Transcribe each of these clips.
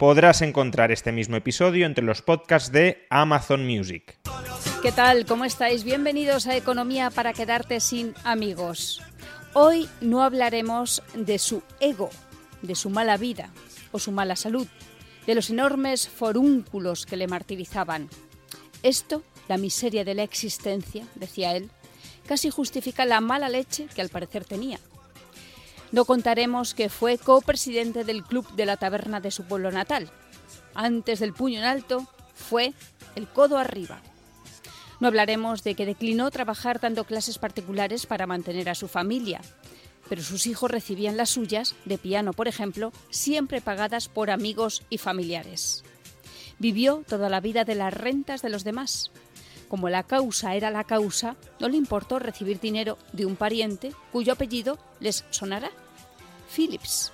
Podrás encontrar este mismo episodio entre los podcasts de Amazon Music. ¿Qué tal? ¿Cómo estáis? Bienvenidos a Economía para quedarte sin amigos. Hoy no hablaremos de su ego, de su mala vida o su mala salud, de los enormes forúnculos que le martirizaban. Esto, la miseria de la existencia, decía él, casi justifica la mala leche que al parecer tenía. No contaremos que fue copresidente del club de la taberna de su pueblo natal. Antes del puño en alto, fue el codo arriba. No hablaremos de que declinó trabajar dando clases particulares para mantener a su familia, pero sus hijos recibían las suyas, de piano por ejemplo, siempre pagadas por amigos y familiares. Vivió toda la vida de las rentas de los demás. Como la causa era la causa, no le importó recibir dinero de un pariente cuyo apellido les sonará. Phillips.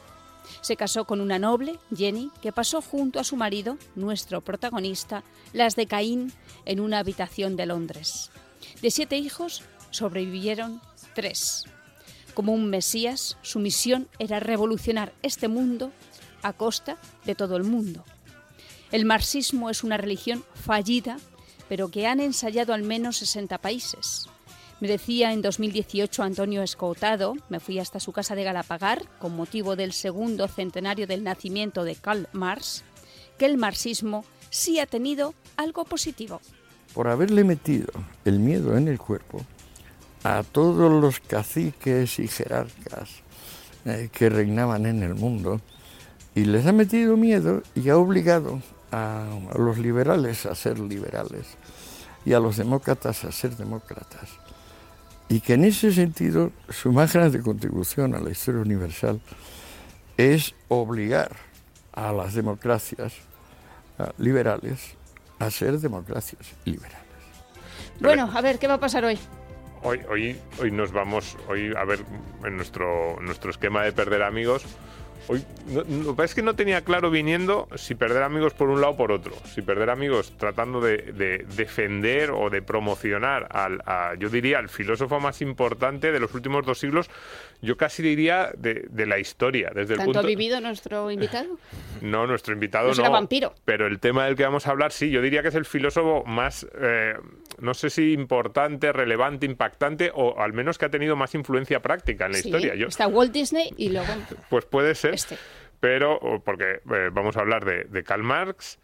Se casó con una noble, Jenny, que pasó junto a su marido, nuestro protagonista, las de Caín, en una habitación de Londres. De siete hijos, sobrevivieron tres. Como un Mesías, su misión era revolucionar este mundo a costa de todo el mundo. El marxismo es una religión fallida, pero que han ensayado al menos 60 países. Me decía en 2018 Antonio Escotado, me fui hasta su casa de Galapagar con motivo del segundo centenario del nacimiento de Karl Marx, que el marxismo sí ha tenido algo positivo. Por haberle metido el miedo en el cuerpo a todos los caciques y jerarcas eh, que reinaban en el mundo, y les ha metido miedo y ha obligado a, a los liberales a ser liberales y a los demócratas a ser demócratas. Y que en ese sentido su más grande contribución a la historia universal es obligar a las democracias liberales a ser democracias liberales. Bueno, a ver, ¿qué va a pasar hoy? Hoy, hoy, hoy nos vamos, hoy a ver, en nuestro, nuestro esquema de perder amigos, Hoy, no, lo que pasa es que no tenía claro viniendo si perder amigos por un lado o por otro. Si perder amigos tratando de, de defender o de promocionar al, a, yo diría, al filósofo más importante de los últimos dos siglos, yo casi diría de, de la historia. Desde el ¿Tanto punto... ha vivido nuestro invitado? No, nuestro invitado No no. vampiro. Pero el tema del que vamos a hablar, sí, yo diría que es el filósofo más, eh, no sé si importante, relevante, impactante, o al menos que ha tenido más influencia práctica en la Sí, historia. Yo, Está Walt Disney y luego pues puede ser, este. pero porque eh, vamos a hablar de, de Karl Marx.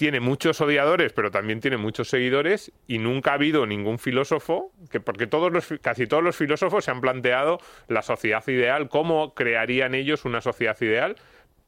Tiene muchos odiadores, pero también tiene muchos seguidores y nunca ha habido ningún filósofo que, porque todos los, casi todos los filósofos se han planteado la sociedad ideal, cómo crearían ellos una sociedad ideal,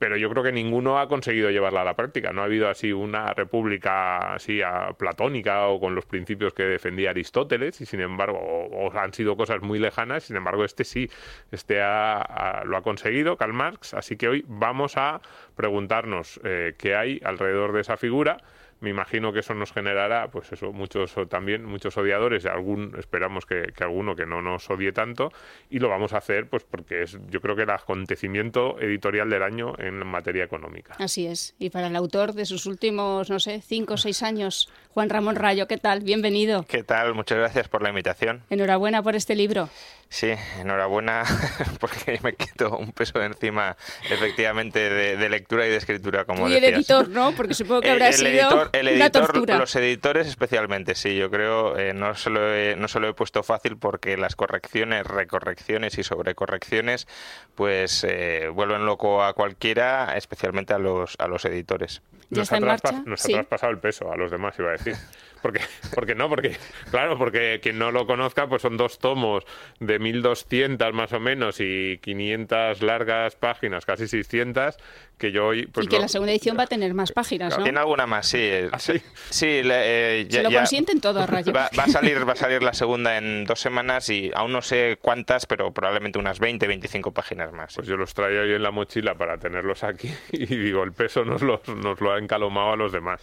pero yo creo que ninguno ha conseguido llevarla a la práctica. No ha habido así una república así a- platónica o con los principios que defendía Aristóteles y sin embargo o, han sido cosas muy lejanas. Sin embargo, este sí, este ha- lo ha conseguido Karl Marx. Así que hoy vamos a preguntarnos eh, qué hay alrededor de esa figura. Me imagino que eso nos generará, pues eso, muchos también muchos odiadores, algún, esperamos que, que alguno que no nos odie tanto, y lo vamos a hacer, pues porque es, yo creo que el acontecimiento editorial del año en materia económica. Así es. Y para el autor de sus últimos, no sé, cinco o seis años, Juan Ramón Rayo, ¿qué tal? Bienvenido. ¿Qué tal? Muchas gracias por la invitación. Enhorabuena por este libro. Sí, enhorabuena porque me quito un peso de encima efectivamente de, de lectura y de escritura, como y el decías. editor, ¿no? Porque supongo que El- habrá el sido editor, el una editor, tortura. los editores especialmente, sí, yo creo, eh, no, se lo he, no se lo he puesto fácil porque las correcciones, recorrecciones y sobrecorrecciones, pues eh, vuelven loco a cualquiera, especialmente a los, a los editores. Nos, ha marcha. nos Sí. ha traspasado el peso a los demás, iba a decir. Porque, porque no, porque, claro, porque quien no lo conozca, pues son dos tomos de 1200 más o menos y 500 largas páginas, casi 600, que yo hoy. Pues y que lo- la segunda edición va a tener más páginas, ¿no? Tiene alguna más, sí. ¿Ah, sí? Sí, le- eh, ya- Se lo ya- consienten todo a rayo. Va, va a salir, va a salir la segunda en dos semanas y aún no sé cuántas, pero probablemente unas 20, 25 páginas más. Pues yo los traía hoy en la mochila para tenerlos aquí y digo, el peso nos, los- nos lo ha encalomado a los demás.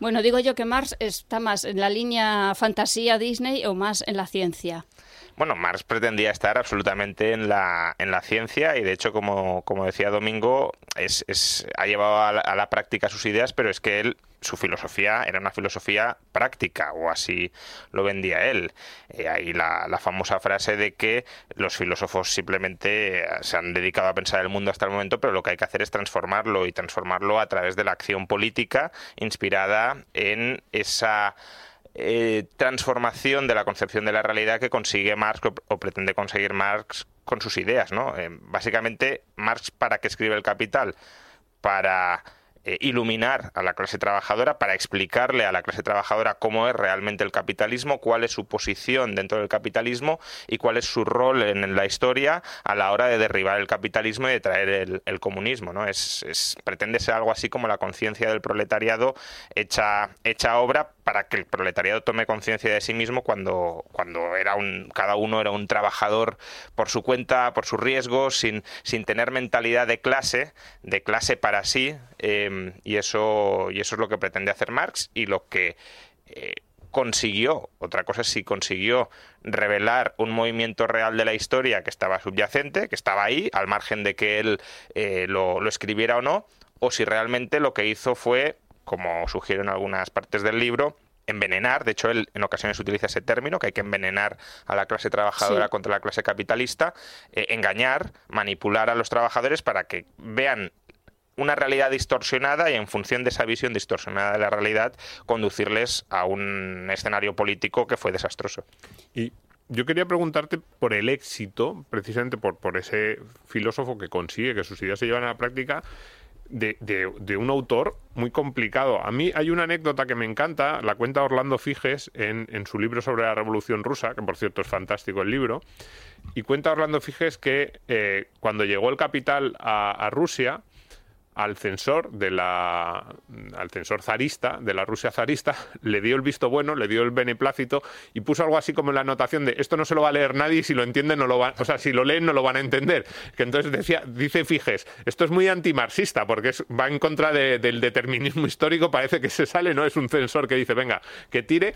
Bueno, digo yo que Marx está más en la línea fantasía Disney o más en la ciencia. Bueno, Marx pretendía estar absolutamente en la, en la ciencia y de hecho, como, como decía Domingo, es, es- ha llevado a la, práctica sus ideas, pero es que él, su filosofía era una filosofía práctica, o así lo vendía él. Eh, ahí la, la famosa frase de que los filósofos simplemente eh, se han dedicado a pensar el mundo hasta el momento, pero lo que hay que hacer es transformarlo y transformarlo a través de la acción política inspirada en esa eh, transformación de la concepción de la realidad que consigue Marx o, pretende conseguir Marx con sus ideas, ¿no? Eh, básicamente, Marx para qué escribe el Capital, para eh, iluminar a la clase trabajadora, para explicarle a la clase trabajadora cómo es realmente el capitalismo, cuál es su posición dentro del capitalismo y cuál es su rol en la historia a la hora de derribar el capitalismo y de traer el, comunismo. ¿no? Es- pretende ser algo así como la conciencia del proletariado hecha, hecha obra para que el proletariado tome conciencia de sí mismo cuando, cuando era un, cada uno era un trabajador por su cuenta, por sus riesgos, sin, sin tener mentalidad de clase, de clase para sí, eh, y, eso, y eso es lo que pretende hacer Marx y lo que eh, consiguió, otra cosa es si consiguió revelar un movimiento real de la historia que estaba subyacente, que estaba ahí, al margen de que él eh, lo, lo escribiera o no, o si realmente lo que hizo fue, como sugieren algunas partes del libro, envenenar, de hecho él en ocasiones utiliza ese término, que hay que envenenar a la clase trabajadora Sí. contra la clase capitalista, eh, engañar, manipular a los trabajadores para que vean una realidad distorsionada y en función de esa visión distorsionada de la realidad conducirles a un escenario político que fue desastroso. Y yo quería preguntarte por el éxito, precisamente por, por ese filósofo que consigue que sus ideas se llevan a la práctica, de, un autor muy complicado. A mí hay una anécdota que me encanta, la cuenta Orlando Figes en, en su libro sobre la Revolución Rusa, que por cierto es fantástico el libro, y cuenta Orlando Figes que eh, cuando llegó el capital a Rusia, al censor de la al censor zarista de la Rusia zarista le dio el visto bueno, le dio el beneplácito y puso algo así como en la anotación de esto no se lo va a leer nadie si lo entienden no lo van, o sea, si lo leen no lo van a entender. Que entonces decía, dice Figes, esto es muy antimarxista porque va en contra de- del determinismo histórico, parece que se sale, no es un censor que dice, venga, que tire,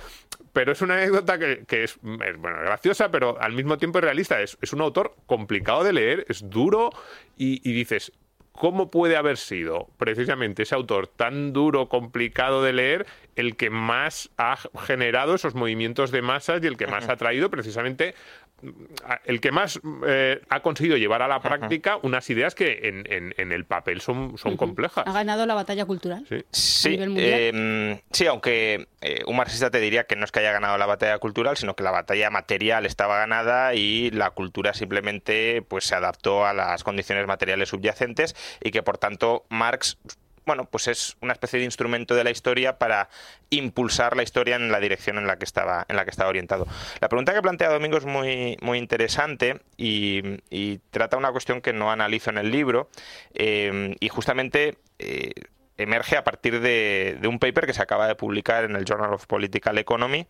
pero es una anécdota que, es, bueno, graciosa, pero al mismo tiempo es realista. Es, es un autor complicado de leer, es duro y, y dices, ¿Cómo puede haber sido precisamente ese autor tan duro, complicado de leer, el que más ha generado esos movimientos de masas y el que más ha traído precisamente, el que más eh, ha conseguido llevar a la práctica unas ideas que en, en- en el papel son, son complejas? Ha ganado la batalla cultural. Sí. Sí, nivel mundial. eh, sí, aunque eh, un marxista te diría que no es que haya ganado la batalla cultural, sino que la batalla material estaba ganada y la cultura simplemente pues se adaptó a las condiciones materiales subyacentes y que por tanto Marx bueno, pues es una especie de instrumento de la historia para impulsar la historia en la dirección en la que estaba, en la que estaba orientado. La pregunta que plantea Domingo es muy, muy interesante y, trata una cuestión que no analizo en el libro eh, y justamente eh, emerge a partir de, un paper que se acaba de publicar en el Journal of Political Economy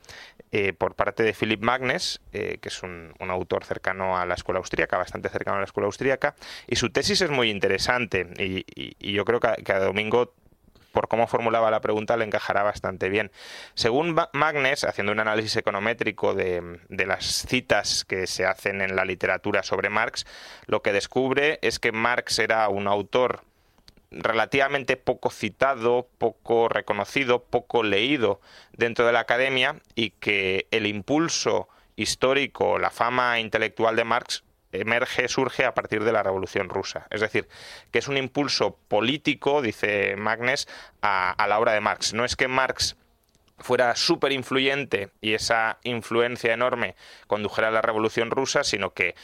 eh, por parte de Philip Magnes, eh, que es un, autor cercano a la escuela austríaca, bastante cercano a la escuela austríaca, y su tesis es muy interesante y, yo creo que a, Domingo por cómo formulaba la pregunta le encajará bastante bien. Según Ma- Magnes, haciendo un análisis econométrico de, de las citas que se hacen en la literatura sobre Marx, lo que descubre es que Marx era un autor relativamente poco citado, poco reconocido, poco leído dentro de la academia y que el impulso histórico, la fama intelectual de Marx emerge, surge a partir de la Revolución Rusa. Es decir, que es un impulso político, dice Magnes, a, a la obra de Marx. No es que Marx fuera súper influyente y esa influencia enorme condujera a la Revolución Rusa, sino que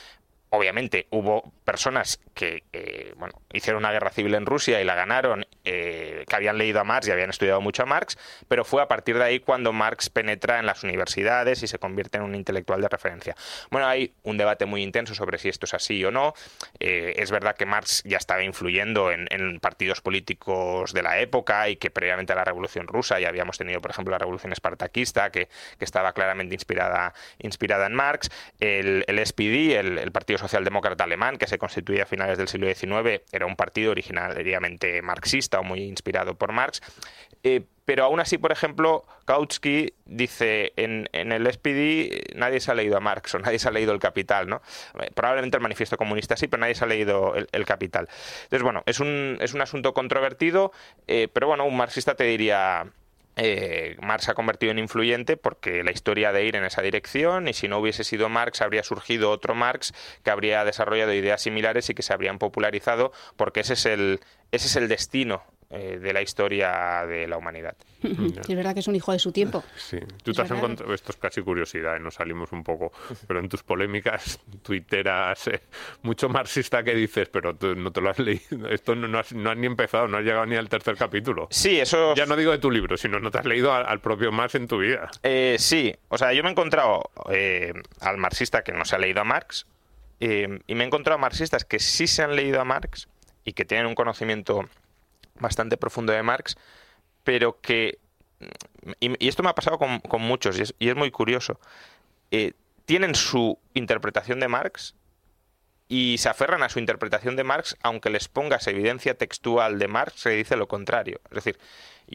obviamente hubo personas que eh, bueno, hicieron una guerra civil en Rusia y la ganaron, eh, que habían leído a Marx y habían estudiado mucho a Marx, pero fue a partir de ahí cuando Marx penetra en las universidades y se convierte en un intelectual de referencia. Bueno, hay un debate muy intenso sobre si esto es así o no. Eh, es verdad que Marx ya estaba influyendo en, partidos políticos de la época y que previamente a la Revolución Rusa ya habíamos tenido, por ejemplo, la Revolución Espartaquista, que, estaba claramente inspirada, inspirada en Marx. El, SPD, el, el Partido Socialdemócrata Alemán, que se constituye a finales del siglo XIX, era un partido originariamente marxista o muy inspirado por Marx. Eh, pero aún así, por ejemplo, Kautsky dice en, el SPD nadie se ha leído a Marx o nadie se ha leído el Capital, ¿no? Eh, probablemente el manifiesto comunista sí, pero nadie se ha leído el, Capital. Entonces, bueno, es un, es un asunto controvertido, eh, pero bueno, un marxista te diría eh, Marx se ha convertido en influyente porque la historia de ir en esa dirección y si no hubiese sido Marx habría surgido otro Marx que habría desarrollado ideas similares y que se habrían popularizado porque ese es el, ese es el destino eh, de la historia de la humanidad. es verdad que es un hijo de su tiempo. Sí, tú te has encontrado, esto es casi curiosidad, ¿eh? nos salimos un poco, pero en tus polémicas tuiteras, eh, mucho marxista que dices, pero tú no te lo has leído, esto no, has, ni empezado, no has llegado ni al tercer capítulo. Sí, eso... Ya no digo de tu libro, sino no te has leído al, propio Marx en tu vida. sí, o sea, yo me he encontrado al marxista que no se ha leído a Marx, y me he encontrado marxistas que sí se han leído a Marx y que tienen un conocimiento bastante profundo de Marx, pero que, y, esto me ha pasado con, muchos, y es, muy curioso, eh, tienen su interpretación de Marx y se aferran a su interpretación de Marx, aunque les pongas evidencia textual de Marx, se dice lo contrario. Es decir,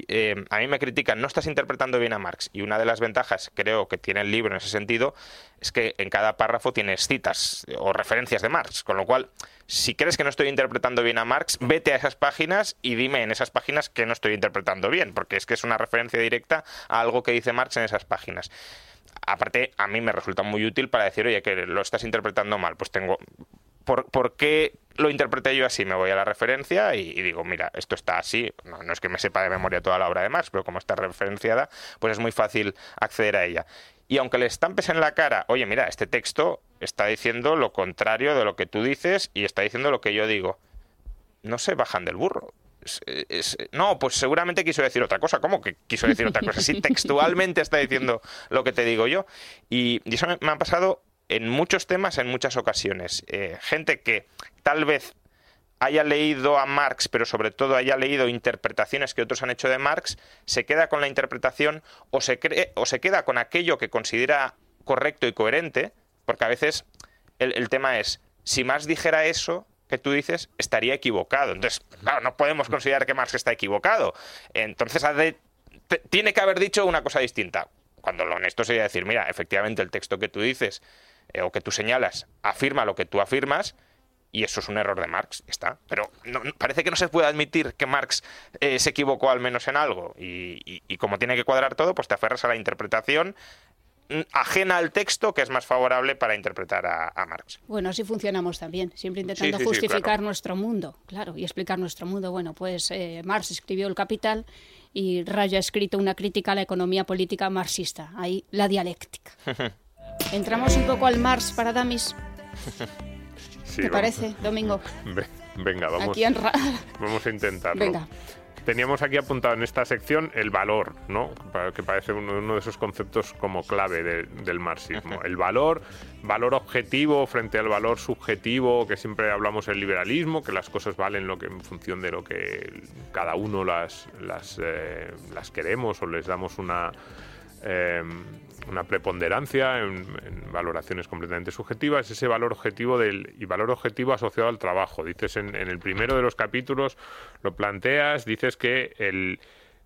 eh, a mí me critican, no estás interpretando bien a Marx. Y una de las ventajas, creo, que tiene el libro en ese sentido, es que en cada párrafo tienes citas o referencias de Marx. Con lo cual, si crees que no estoy interpretando bien a Marx, vete a esas páginas y dime en esas páginas que no estoy interpretando bien, porque es que es una referencia directa a algo que dice Marx en esas páginas aparte a mí me resulta muy útil para decir, oye, que lo estás interpretando mal. Pues tengo, ¿por, qué lo interpreté yo así? Me voy a la referencia y, digo, mira, esto está así. No, no, es que me sepa de memoria toda la obra de Marx, pero como está referenciada, pues es muy fácil acceder a ella. Y aunque le estampes en la cara, oye, mira, este texto está diciendo lo contrario de lo que tú dices y está diciendo lo que yo digo, no se bajan del burro. No, pues seguramente quiso decir otra cosa. ¿Cómo que quiso decir otra cosa? Si textualmente está diciendo lo que te digo yo. Y, eso me ha pasado en muchos temas, en muchas ocasiones. Eh, gente que tal vez haya leído a Marx, pero sobre todo haya leído interpretaciones que otros han hecho de Marx, se queda con la interpretación o se, o se queda con aquello que considera correcto y coherente, porque a veces el, tema es, si Marx dijera eso que tú dices, estaría equivocado. Entonces, claro, no podemos considerar que Marx está equivocado. Entonces, tiene que haber dicho una cosa distinta. Cuando lo honesto sería decir, mira, efectivamente el texto que tú dices eh, o que tú señalas afirma lo que tú afirmas y eso es un error de Marx, está. Pero parece que no se puede admitir que Marx eh, se equivocó al menos en algo y, como tiene que cuadrar todo, pues te aferras a la interpretación ajena al texto que es más favorable para interpretar a, Marx. Bueno, así funcionamos también, siempre intentando justificar nuestro mundo, claro, y explicar nuestro mundo. Bueno, pues eh, Marx escribió El Capital y Raya ha escrito una crítica a la economía política marxista, ahí la dialéctica. Entramos un poco al Mars para Damis. ¿Te parece, Domingo? Venga, vamos, vamos a intentarlo. Venga. Teníamos aquí apuntado en esta sección el valor, ¿no? Que parece uno, de esos conceptos como clave del marxismo. El valor, valor objetivo frente al valor subjetivo, que siempre hablamos en liberalismo, que las cosas valen lo que en función de lo que cada uno las, las, eh, las queremos o les damos una eh, una preponderancia en, valoraciones completamente subjetivas, ese valor objetivo del, y valor objetivo asociado al trabajo. Dices en, el primero de los capítulos, lo planteas, dices que el,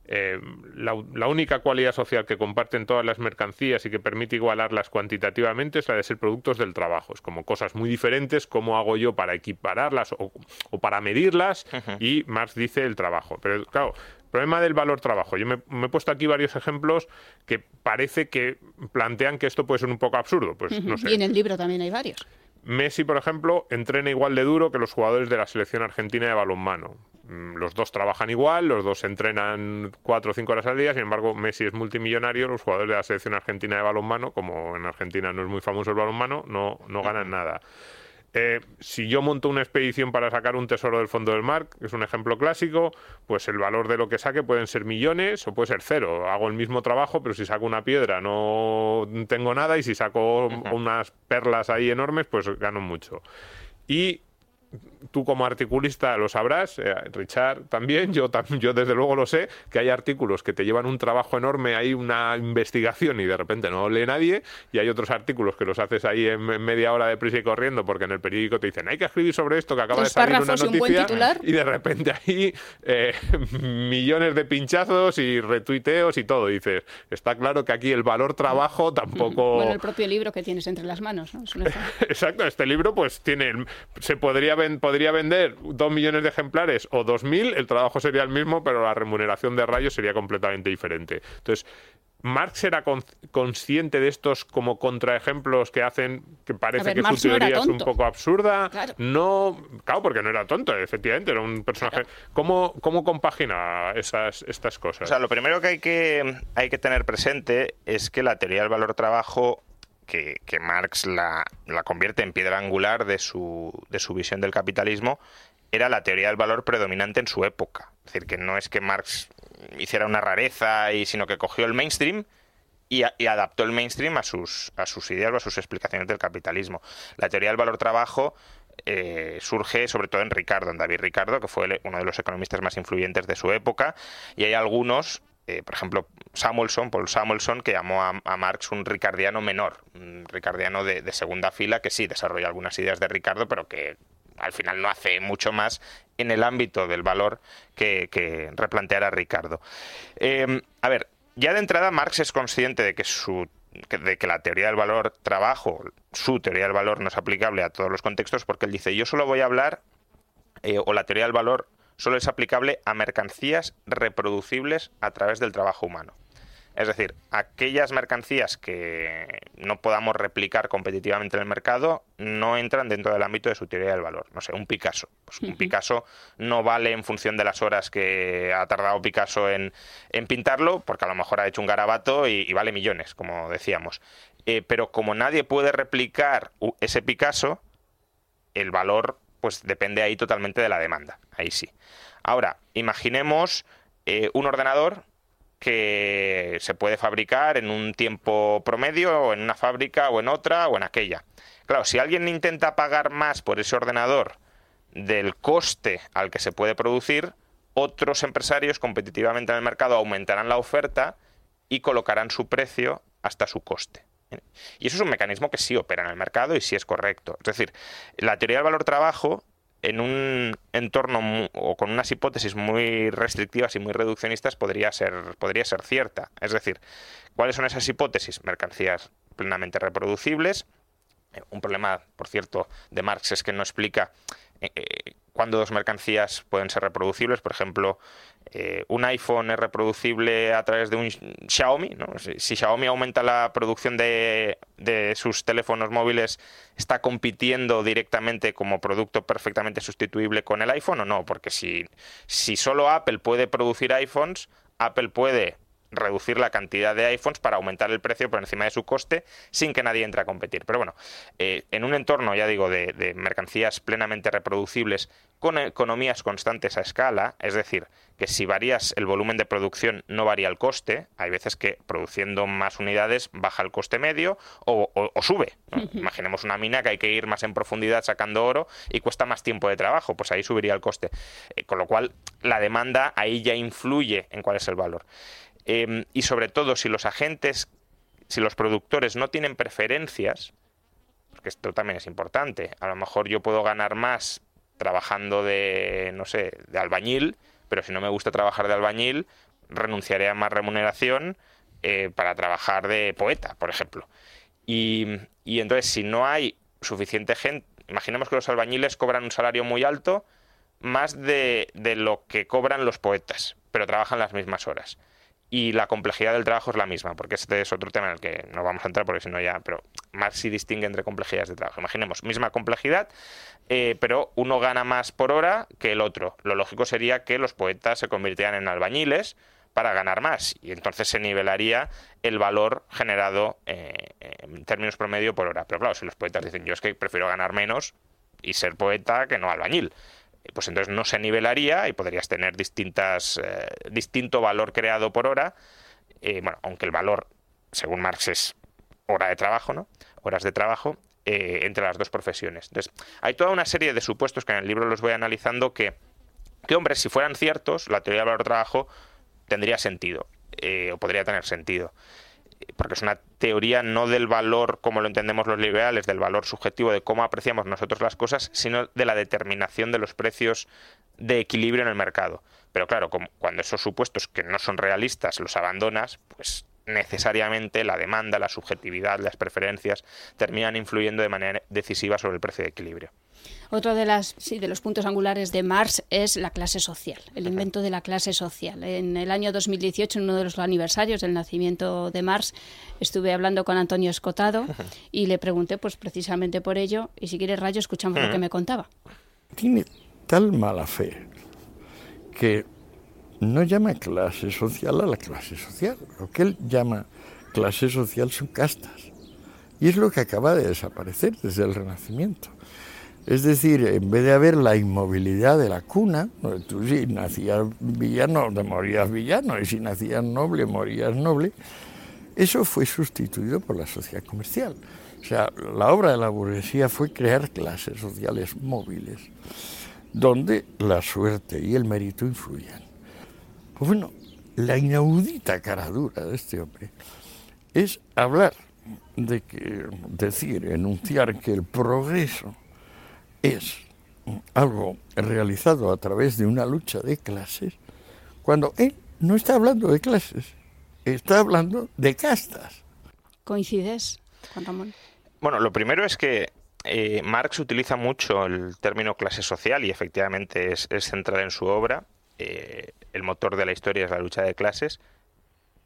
eh, la, única cualidad social que comparten todas las mercancías y que permite igualarlas cuantitativamente es la de ser productos del trabajo. Es como cosas muy diferentes, cómo hago yo para equipararlas o, para medirlas, y Marx dice el trabajo. Pero claro, problema del valor trabajo. Yo me, he puesto aquí varios ejemplos que parece que plantean que esto puede ser un poco absurdo. Pues no sé. Y en el libro también hay varios. Messi, por ejemplo, entrena igual de duro que los jugadores de la selección argentina de balonmano. Mm, los dos trabajan igual, los dos entrenan cuatro o cinco horas al día, sin embargo, Messi es multimillonario, los jugadores de la selección argentina de balonmano, como en Argentina no es muy famoso el balonmano, no, no ganan nada. Eh, si yo monto una expedición para sacar un tesoro del fondo del mar, que es un ejemplo clásico, pues el valor de lo que saque pueden ser millones o puede ser cero. Hago el mismo trabajo, pero si saco una piedra no tengo nada y si saco unas perlas ahí enormes, pues gano mucho. Y tú como articulista lo sabrás, eh, Richard también, yo, yo desde luego lo sé, que hay artículos que te llevan un trabajo enorme, hay una investigación y de repente no lee nadie, y hay otros artículos que los haces ahí en, media hora de prisa y corriendo porque en el periódico te dicen hay que escribir sobre esto que acaba de salir una noticia y, de repente ahí eh, millones de pinchazos y retuiteos y todo. dices, está claro que aquí el valor trabajo tampoco... Bueno, el propio libro que tienes entre las manos, ¿no? Exacto, este libro pues tiene, se podría, podría vender dos millones de ejemplares o dos mil, el trabajo sería el mismo, pero la remuneración de rayos sería completamente diferente. Entonces, Marx era consciente de estos como contraejemplos que hacen que parece que su teoría es un poco absurda. No, claro, porque no era tonto, efectivamente, era un personaje. ¿Cómo, ¿Cómo, compagina esas, estas cosas? O sea, lo primero que hay, que hay que tener presente es que la teoría del valor trabajo que, Marx la, la, convierte en piedra angular de su, de su visión del capitalismo, era la teoría del valor predominante en su época. Es decir, que no es que Marx hiciera una rareza, y, sino que cogió el mainstream y, adaptó el mainstream a sus, a sus ideas o a sus explicaciones del capitalismo. La teoría del valor trabajo eh, surge sobre todo en Ricardo, en David Ricardo, que fue uno de los economistas más influyentes de su época, y hay algunos eh, por ejemplo, Samuelson, Paul Samuelson, que llamó a, Marx un ricardiano menor, un ricardiano de, segunda fila, que sí desarrolla algunas ideas de Ricardo, pero que al final no hace mucho más en el ámbito del valor que, que replantear a Ricardo. Em, a ver, ya de entrada Marx es consciente de que su de que la teoría del valor trabajo, su teoría del valor no es aplicable a todos los contextos, porque él dice, yo solo voy a hablar, eh, o la teoría del valor solo es aplicable a mercancías reproducibles a través del trabajo humano. Es decir, aquellas mercancías que no podamos replicar competitivamente en el mercado no entran dentro del ámbito de su teoría del valor. No sé, un Picasso. Pues un Picasso no vale en función de las horas que ha tardado Picasso en, pintarlo, porque a lo mejor ha hecho un garabato y, vale millones, como decíamos. Eh, pero como nadie puede replicar ese Picasso, el valor pues depende ahí totalmente de la demanda. Ahí sí. Ahora, imaginemos eh, un ordenador que se puede fabricar en un tiempo promedio, o en una fábrica, o en otra, o en aquella. Claro, si alguien intenta pagar más por ese ordenador del coste al que se puede producir, otros empresarios competitivamente en el mercado aumentarán la oferta y colocarán su precio hasta su coste. Y eso es un mecanismo que sí opera en el mercado y sí es correcto. Es decir, la teoría del valor trabajo en un entorno o con unas hipótesis muy restrictivas y muy reduccionistas podría ser, podría ser cierta. Es decir, ¿cuáles son esas hipótesis? Mercancías plenamente reproducibles. Eh, un problema, por cierto, de Marx es que no explica eh, eh, cuándo dos mercancías pueden ser reproducibles. Por ejemplo, eh, un iPhone es reproducible a través de un Xiaomi. Si, Xiaomi aumenta la producción de, sus teléfonos móviles, ¿está compitiendo directamente como producto perfectamente sustituible con el iPhone o no? Porque si, si solo Apple puede producir iPhones, Apple puede reducir la cantidad de iPhones para aumentar el precio por encima de su coste sin que nadie entre a competir. Pero bueno, eh, en un entorno, ya digo, de, mercancías plenamente reproducibles con economías constantes a escala, es decir, que si varías el volumen de producción no varía el coste, hay veces que produciendo más unidades baja el coste medio o, sube. Imaginemos una mina que hay que ir más en profundidad sacando oro y cuesta más tiempo de trabajo, pues ahí subiría el coste. Eh, con lo cual, la demanda ahí ya influye en cuál es el valor. Em, y sobre todo, si los agentes, si los productores no tienen preferencias, porque esto también es importante, a lo mejor yo puedo ganar más trabajando de, no sé, de albañil, pero si no me gusta trabajar de albañil, renunciaré a más remuneración eh, para trabajar de poeta, por ejemplo. Y, entonces, si no hay suficiente gente, imaginemos que los albañiles cobran un salario muy alto, más de lo que cobran los poetas, pero trabajan las mismas horas y la complejidad del trabajo es la misma, porque este es otro tema en el que no vamos a entrar porque si no ya, pero más si distingue entre complejidades de trabajo. Imaginemos, misma complejidad, eh, pero uno gana más por hora que el otro. Lo lógico sería que los poetas se convirtieran en albañiles para ganar más y entonces se nivelaría el valor generado eh, en términos promedio por hora. Pero claro, si los poetas dicen yo es que prefiero ganar menos, y ser poeta que no albañil. Pues entonces no se nivelaría y podrías tener distintas, eh, distinto valor creado por hora. Eh, bueno, aunque el valor, según Marx, es hora de trabajo, ¿no? Horas de trabajo eh, entre las dos profesiones. Entonces, hay toda una serie de supuestos que en el libro los voy analizando que, que hombre, si fueran ciertos, la teoría del valor trabajo tendría sentido, o podría tener sentido porque es una teoría no del valor como lo entendemos los liberales, del valor subjetivo de cómo apreciamos nosotros las cosas, sino de la determinación de los precios de equilibrio en el mercado. Pero claro, cuando esos supuestos que no son realistas los abandonas, pues necesariamente la demanda, la subjetividad, las preferencias terminan influyendo de manera decisiva sobre el precio de equilibrio. Otro de, las, sí, de los puntos angulares de Marx es la clase social, el invento de la clase social. En el año 2018, en uno de los aniversarios del nacimiento de Marx, estuve hablando con Antonio Escotado y le pregunté pues precisamente por ello, y si quieres Rayo, escuchamos lo que me contaba. Tiene tal mala fe que no llama clase social a la clase social. Lo que él llama clase social son castas. Y es lo que acaba de desaparecer desde el Renacimiento. Es decir, en vez de haber la inmovilidad de la cuna, tú si nacías villano, te morías villano, y si nacías noble, morías noble, eso fue sustituido por la sociedad comercial. O sea, la obra de la burguesía fue crear clases sociales móviles, donde la suerte y el mérito influyen. Pues bueno, la inaudita caradura de este hombre es hablar de que, decir, enunciar que el progreso es algo realizado a través de una lucha de clases, cuando él no está hablando de clases, está hablando de castas. ¿Coincides, Juan Ramón? Bueno, lo primero es que eh, Marx utiliza mucho el término clase social y efectivamente es, central en su obra. Eh, el motor de la historia es la lucha de clases,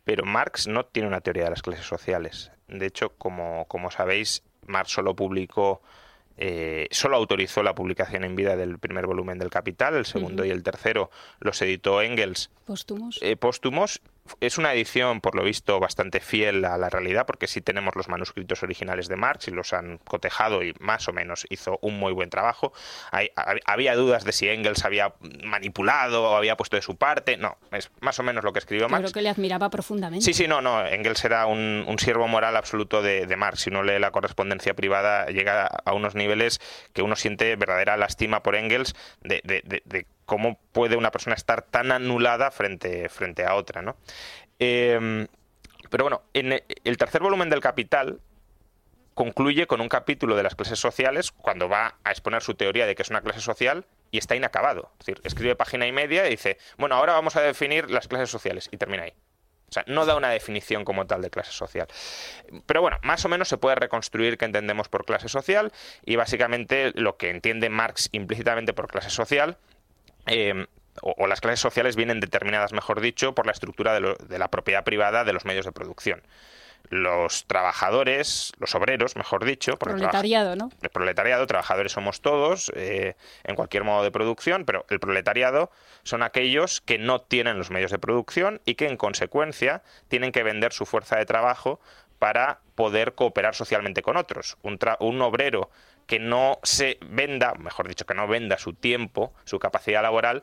pero Marx no tiene una teoría de las clases sociales. De hecho, como, como sabéis, Marx solo publicó eh, solo autorizó la publicación en vida del primer volumen del Capital, el segundo y el tercero los editó Engels. Póstumos. Eh, póstumos es una edición, por lo visto, bastante fiel a la realidad, porque sí tenemos los manuscritos originales de Marx y los han cotejado y más o menos hizo un muy buen trabajo. había dudas de si Engels había manipulado o había puesto de su parte. No, es más o menos lo que escribió Marx. Creo que le admiraba profundamente. Sí, sí, no, no. Engels era un, siervo moral absoluto de, Marx. Si uno lee la correspondencia privada, llega a unos niveles que uno siente verdadera lástima por Engels de, de, de cómo puede una persona estar tan anulada frente, frente a otra, ¿no? Em, pero bueno, en el tercer volumen del Capital concluye con un capítulo de las clases sociales cuando va a exponer su teoría de que es una clase social y está inacabado. Es decir, escribe página y media y dice, bueno, ahora vamos a definir las clases sociales y termina ahí. O sea, no da una definición como tal de clase social. Pero bueno, más o menos se puede reconstruir qué entendemos por clase social y básicamente lo que entiende Marx implícitamente por clase social eh, o, las clases sociales vienen determinadas, mejor dicho, por la estructura de, la propiedad privada de los medios de producción. Los trabajadores, los obreros, mejor dicho, por proletariado, ¿no? El proletariado, trabajadores somos todos, eh, en cualquier modo de producción, pero el proletariado son aquellos que no tienen los medios de producción y que en consecuencia tienen que vender su fuerza de trabajo para poder cooperar socialmente con otros. Un, un obrero que no se venda, mejor dicho, que no venda su tiempo, su capacidad laboral,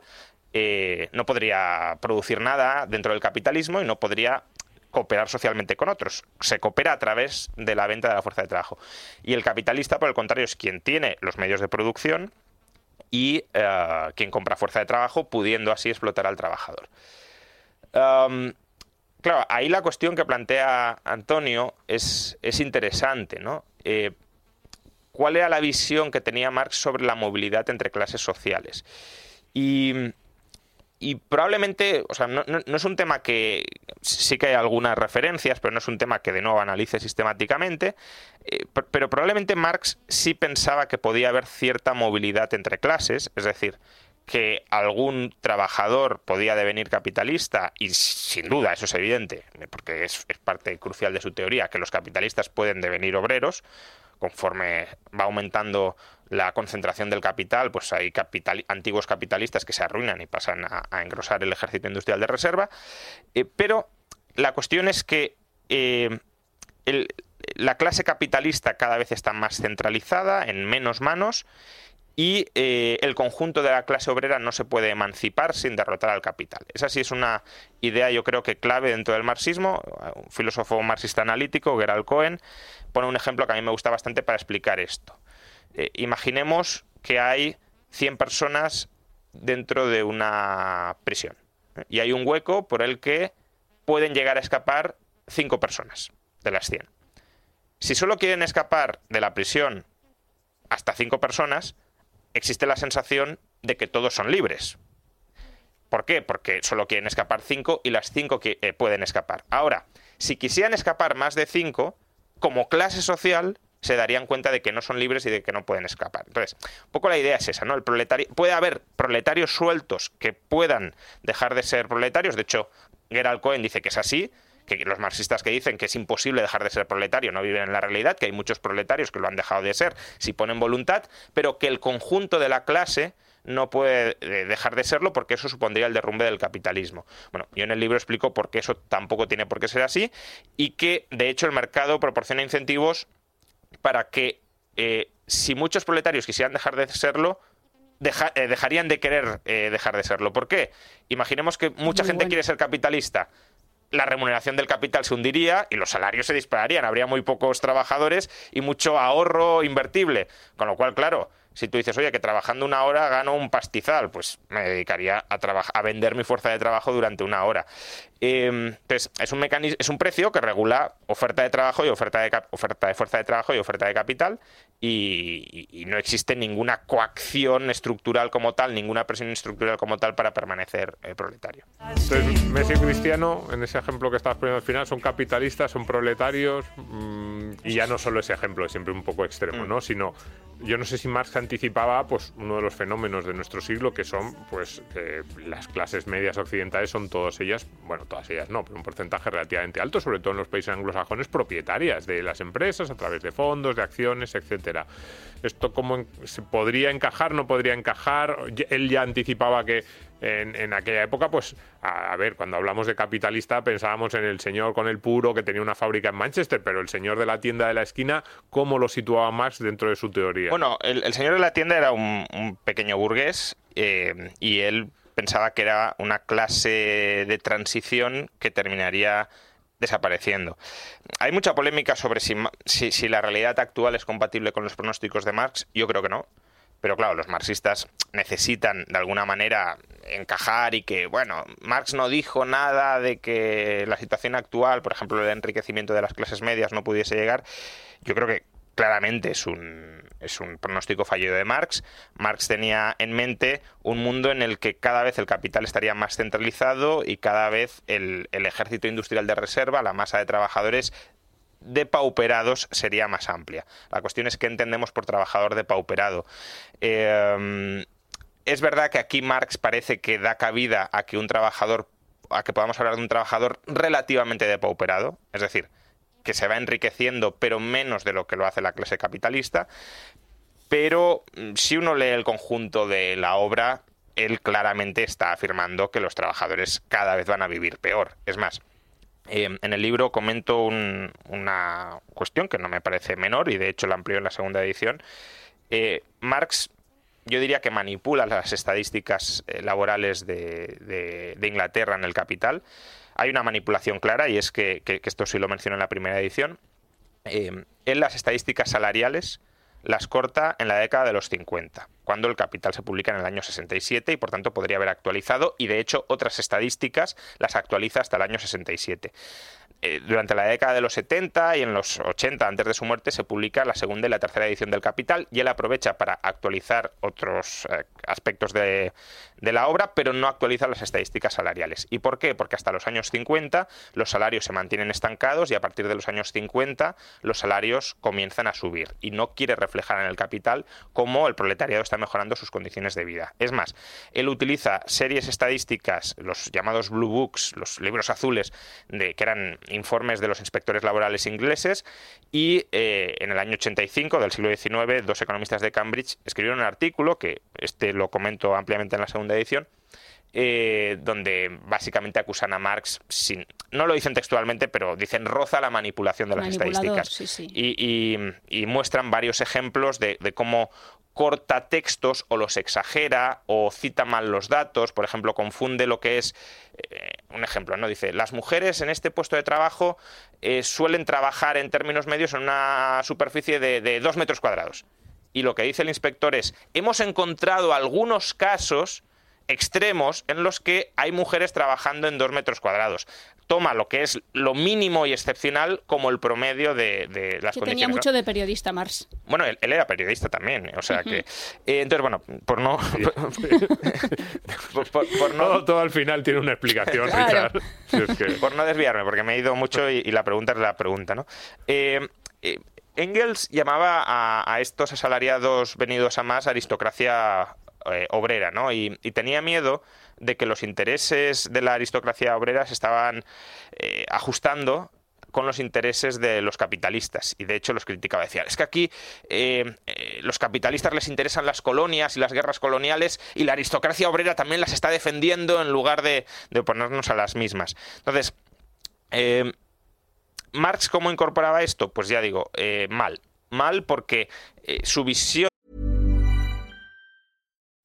eh, no podría producir nada dentro del capitalismo y no podría cooperar socialmente con otros. Se coopera a través de la venta de la fuerza de trabajo. Y el capitalista, por el contrario, es quien tiene los medios de producción y eh, quien compra fuerza de trabajo, pudiendo así explotar al trabajador. claro, ahí la cuestión que plantea Antonio es, es interesante, ¿no? Eh, cuál era la visión que tenía Marx sobre la movilidad entre clases sociales. Y, probablemente, o sea, no, es un tema que sí que hay algunas referencias, pero no es un tema que de nuevo analice sistemáticamente, eh, pero probablemente Marx sí pensaba que podía haber cierta movilidad entre clases, es decir, que algún trabajador podía devenir capitalista, y sin duda eso es evidente, porque es, es parte crucial de su teoría, que los capitalistas pueden devenir obreros, conforme va aumentando la concentración del capital, pues hay antiguos capitalistas que se arruinan y pasan a, engrosar el ejército industrial de reserva. Eh, pero la cuestión es que eh, la clase capitalista cada vez está más centralizada, en menos manos, y eh, el conjunto de la clase obrera no se puede emancipar sin derrotar al capital. Esa sí es una idea yo creo que clave dentro del marxismo. Un filósofo marxista analítico, Gerald Cohen, pone un ejemplo que a mí me gusta bastante para explicar esto. Eh, imaginemos que hay 100 personas dentro de una prisión ¿eh? y hay un hueco por el que pueden llegar a escapar 5 personas de las 100. Si solo quieren escapar de la prisión hasta 5 personas, existe la sensación de que todos son libres. ¿Por qué? Porque solo quieren escapar 5 y las 5 que eh, pueden escapar. Ahora, si quisieran escapar más de 5, como clase social se darían cuenta de que no son libres y de que no pueden escapar. Entonces, un poco la idea es esa, ¿no? El puede haber proletarios sueltos que puedan dejar de ser proletarios. De hecho, Gerald Cohen dice que es así, que los marxistas que dicen que es imposible dejar de ser proletario no viven en la realidad, que hay muchos proletarios que lo han dejado de ser si ponen voluntad, pero que el conjunto de la clase no puede eh, dejar de serlo porque eso supondría el derrumbe del capitalismo. Bueno, yo en el libro explico por qué eso tampoco tiene por qué ser así y que de hecho el mercado proporciona incentivos para que eh, si muchos proletarios quisieran dejar de serlo, eh, dejarían de querer dejar de serlo. ¿Por qué? Imaginemos que mucha gente quiere ser capitalista la remuneración del capital se hundiría y los salarios se dispararían. Habría muy pocos trabajadores y mucho ahorro invertible. Con lo cual, claro, si tú dices, oye, que trabajando una hora gano un pastizal, pues me dedicaría a, a vender mi fuerza de trabajo durante una hora. Em, entonces, es un, mecanismo, es un precio que regula oferta de trabajo y oferta de, oferta de fuerza de trabajo y oferta de capital y, no existe ninguna coacción estructural como tal, ninguna presión estructural como tal para permanecer eh, proletario. Entonces, Messi y Cristiano, en ese ejemplo que estabas poniendo al final, son capitalistas, son proletarios mm, y ya no solo ese ejemplo, es siempre un poco extremo, mm. ¿no? Sino yo no sé si Marx anticipaba pues uno de los fenómenos de nuestro siglo que son pues que las clases medias occidentales son todas ellas, bueno, todas ellas no, pero un porcentaje relativamente alto, sobre todo en los países anglosajones, propietarias de las empresas a través de fondos, de acciones, etcétera. Esto cómo se podría encajar, no podría encajar. Él ya anticipaba que en, aquella época, pues, a, ver, cuando hablamos de capitalista pensábamos en el señor con el puro que tenía una fábrica en Manchester, pero el señor de la tienda de la esquina, ¿cómo lo situaba Marx dentro de su teoría? Bueno, el, señor de la tienda era un, pequeño burgués eh, y él pensaba que era una clase de transición que terminaría desapareciendo. Hay mucha polémica sobre si, si, la realidad actual es compatible con los pronósticos de Marx. Yo creo que no. Pero claro, los marxistas necesitan de alguna manera encajar y que, bueno, Marx no dijo nada de que la situación actual, por ejemplo, el enriquecimiento de las clases medias no pudiese llegar. Yo creo que claramente es un, es un pronóstico fallido de Marx. Marx tenía en mente un mundo en el que cada vez el capital estaría más centralizado y cada vez el, ejército industrial de reserva, la masa de trabajadores, depauperados sería más amplia. La cuestión es qué entendemos por trabajador depauperado. Eh, es verdad que aquí Marx parece que da cabida a que un trabajador, a que podamos hablar de un trabajador relativamente depauperado, es decir, que se va enriqueciendo, pero menos de lo que lo hace la clase capitalista. Pero mm, si uno lee el conjunto de la obra, él claramente está afirmando que los trabajadores cada vez van a vivir peor. Es más, Em, en el libro comento una cuestión que no me parece menor y de hecho la amplío en la segunda edición. Eh, Marx, yo diría que manipula las estadísticas eh, laborales de, Inglaterra en el capital. Hay una manipulación clara y es que, esto sí lo menciono en la primera edición. en em, las estadísticas salariales las corta en la década de los 50, cuando el Capital se publica en el año 67 y por tanto podría haber actualizado y de hecho otras estadísticas las actualiza hasta el año 67. Eh, durante la década de los 70 y en los 80, antes de su muerte, se publica la segunda y la tercera edición del Capital y él aprovecha para actualizar otros eh, aspectos de, la obra, pero no actualiza las estadísticas salariales. ¿Y por qué? Porque hasta los años 50 los salarios se mantienen estancados y a partir de los años 50 los salarios comienzan a subir y no quiere reflejar en el Capital cómo el proletariado está mejorando sus condiciones de vida. Es más, él utiliza series estadísticas, los llamados Blue Books, los libros azules, de, que eran informes de los inspectores laborales ingleses y eh, en el año 85 del siglo XIX dos economistas de Cambridge escribieron un artículo, que este lo comento ampliamente en la segunda edición, eh, donde básicamente acusan a Marx, sin, no lo dicen textualmente, pero dicen roza la manipulación de las estadísticas. Y, muestran varios ejemplos de, cómo corta textos o los exagera o cita mal los datos, por ejemplo, confunde lo que es, eh, un ejemplo, ¿no? Dice, las mujeres en este puesto de trabajo eh, suelen trabajar en términos medios en una superficie de, de dos metros cuadrados. Y lo que dice el inspector es, hemos encontrado algunos casos extremos en los que hay mujeres trabajando en dos metros cuadrados. Toma lo que es lo mínimo y excepcional como el promedio de, de las Que condiciones. tenía mucho de periodista, Mars. Bueno, él, él era periodista también, o sea que... eh, entonces, bueno, por no... por, por- por no Todo, todo al final tiene una explicación, Claro. Richard. Si es que- por no desviarme, porque me he ido mucho y, y la pregunta es la pregunta, ¿no? Eh, eh, Engels llamaba a, a estos asalariados venidos a más aristocracia eh, obrera, ¿no? Y, y tenía miedo de que los intereses de la aristocracia obrera se estaban eh, ajustando con los intereses de los capitalistas. Y de hecho los criticaba decía es que aquí eh, eh, los capitalistas les interesan las colonias y las guerras coloniales y la aristocracia obrera también las está defendiendo en lugar de, de oponernos a las mismas entonces eh, Marx cómo incorporaba esto pues ya digo eh, mal. Mal porque su visión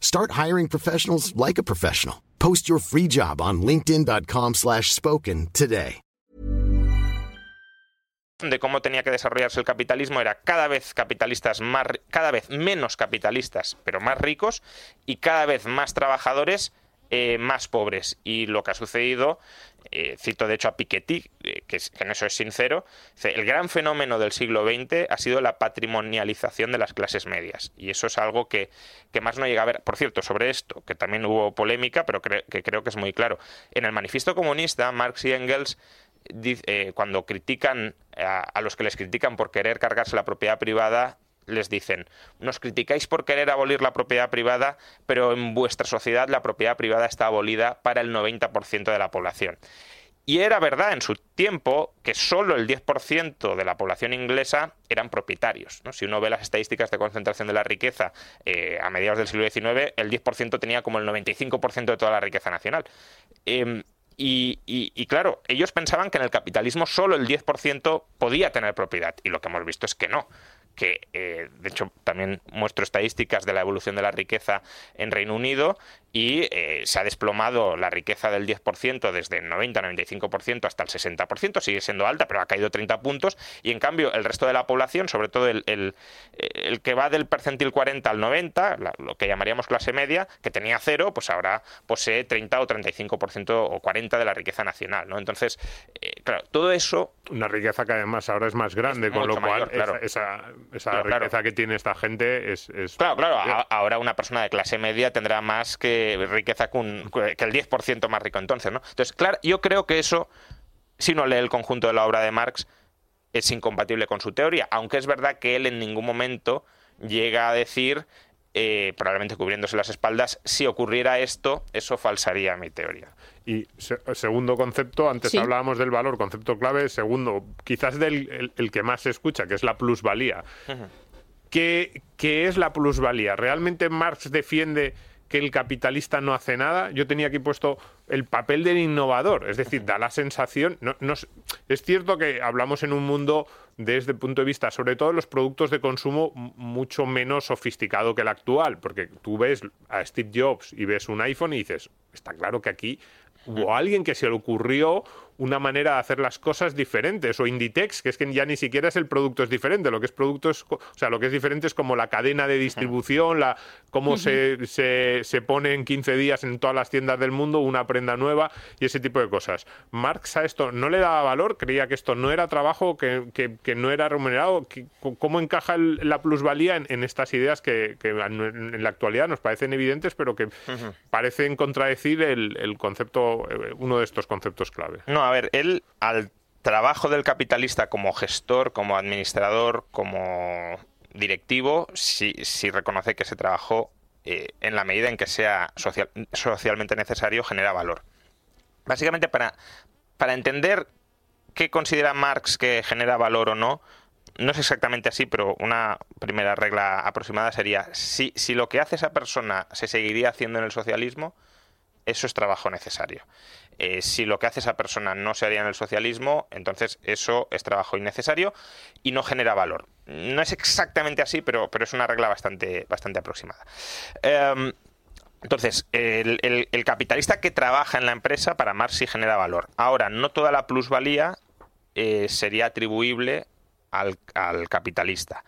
Start hiring professionals like a professional. Post your free job on linkedin.com/spoken slash spoken today. de cómo tenía que desarrollarse el capitalismo era cada vez capitalistas más cada vez menos capitalistas pero más ricos y cada vez más trabajadores eh, más pobres. Y lo que ha sucedido eh, cito de hecho a Piketty eh, que, en eso es sincero el gran fenómeno del siglo XX ha sido la patrimonialización de las clases medias y eso es algo que, que más no llega a ver. Por cierto sobre esto que también hubo polémica pero que creo que es muy claro. En el manifiesto comunista Marx y Engels cuando critican a, a los que les critican por querer cargarse la propiedad privada, les dicen, nos criticáis por querer abolir la propiedad privada, pero en vuestra sociedad la propiedad privada está abolida para el 90% de la población. Y era verdad en su tiempo que solo el 10% de la población inglesa eran propietarios. Si uno ve las estadísticas de concentración de la riqueza eh, a mediados del siglo XIX, el 10% tenía como el 95% de toda la riqueza nacional. Em, y claro, ellos pensaban que en el capitalismo solo el 10% podía tener propiedad. Y lo que hemos visto es que no. Que eh, de hecho también muestro estadísticas de la evolución de la riqueza en Reino Unido y eh, se ha desplomado la riqueza del 10% desde el 90-95% hasta el 60%, sigue siendo alta, pero ha caído 30 puntos. Y en cambio, el resto de la población, sobre todo el, el- el que va del percentil 40 al 90, la- lo que llamaríamos clase media, que tenía cero, pues ahora posee 30 o 35% o 40% de la riqueza nacional. ¿no? Entonces, eh, claro, todo eso Una riqueza que además ahora es más grande, Es con lo cual mayor, claro. esa, esa, esa Claro, claro. riqueza que tiene esta gente es... es- Claro, claro. a- ahora una persona de clase media tendrá más que riqueza que, un- que el 10% más rico entonces, ¿no? Entonces, claro, yo creo que eso, si uno lee el conjunto de la obra de Marx, es incompatible con su teoría, aunque es verdad que él en ningún momento llega a decir, eh, probablemente cubriéndose las espaldas, si ocurriera esto, eso falsaría mi teoría. Y se- segundo concepto, antes Sí. hablábamos del valor, concepto clave. Segundo, quizás del el, el que más se escucha, que es la plusvalía. ¿Qué, qué es la plusvalía? ¿Realmente Marx defiende que el capitalista no hace nada. Yo tenía aquí puesto el papel del innovador, es decir, da la sensación, no, es cierto que hablamos en un mundo desde el punto de vista, sobre todo los productos de consumo, mucho menos sofisticado que el actual, porque tú ves a Steve Jobs y ves un iPhone y dices, está claro que aquí hubo alguien que se le ocurrió una manera de hacer las cosas diferentes. O Inditex, que es que ya ni siquiera es el producto es diferente, lo que es producto es, o sea, lo que es diferente es como la cadena de distribución, la cómo se, se, pone en 15 días en todas las tiendas del mundo una prenda nueva y ese tipo de cosas. Marx a esto no le daba valor, creía que esto no era trabajo, que, que, no era remunerado. ¿Cómo encaja la plusvalía en, estas ideas que, en la actualidad nos parecen evidentes, pero que parecen contradecir el, el concepto, eh, uno de estos conceptos clave? No, a ver, él al trabajo del capitalista como gestor, como administrador, como directivo, sí, reconoce que ese trabajo, eh, en la medida en que sea socialmente necesario, genera valor. Básicamente, para, para entender qué considera Marx que genera valor o no, no es exactamente así, pero una primera regla aproximada sería, si, si lo que hace esa persona se seguiría haciendo en el socialismo, eso es trabajo necesario. Eh, si lo que hace esa persona no se haría en el socialismo, entonces eso es trabajo innecesario y no genera valor. No es exactamente así, pero, pero es una regla bastante, bastante aproximada. Em, entonces, el, capitalista que trabaja en la empresa para Marx sí genera valor. Ahora, no toda la plusvalía eh, sería atribuible al, capitalista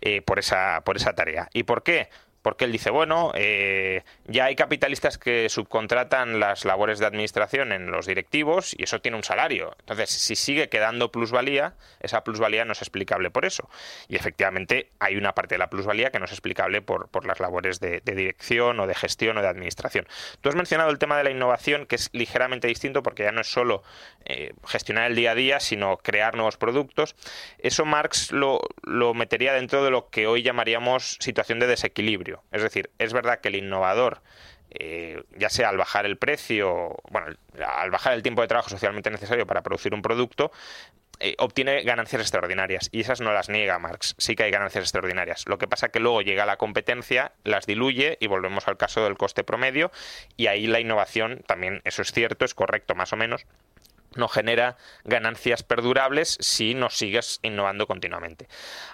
eh, por, esa, por esa tarea. ¿Y por qué? Porque él dice, bueno, eh, ya hay capitalistas que subcontratan las labores de administración en los directivos y eso tiene un salario. Entonces, si sigue quedando plusvalía, esa plusvalía no es explicable por eso. Y efectivamente hay una parte de la plusvalía que no es explicable por, por las labores de, dirección o de gestión o de administración. Tú has mencionado el tema de la innovación, que es ligeramente distinto porque ya no es solo eh, gestionar el día a día, sino crear nuevos productos. Eso Marx lo, lo metería dentro de lo que hoy llamaríamos situación de desequilibrio es decir, es verdad que el innovador, eh, ya sea al bajar el precio, bueno, al bajar el tiempo de trabajo socialmente necesario para producir un producto, eh, obtiene ganancias extraordinarias y esas no las niega Marx, sí que hay ganancias extraordinarias. Lo que pasa es que luego llega la competencia, las diluye y volvemos al caso del coste promedio y ahí la innovación también, eso es cierto, es correcto más o menos, no genera ganancias perdurables si no sigues innovando continuamente.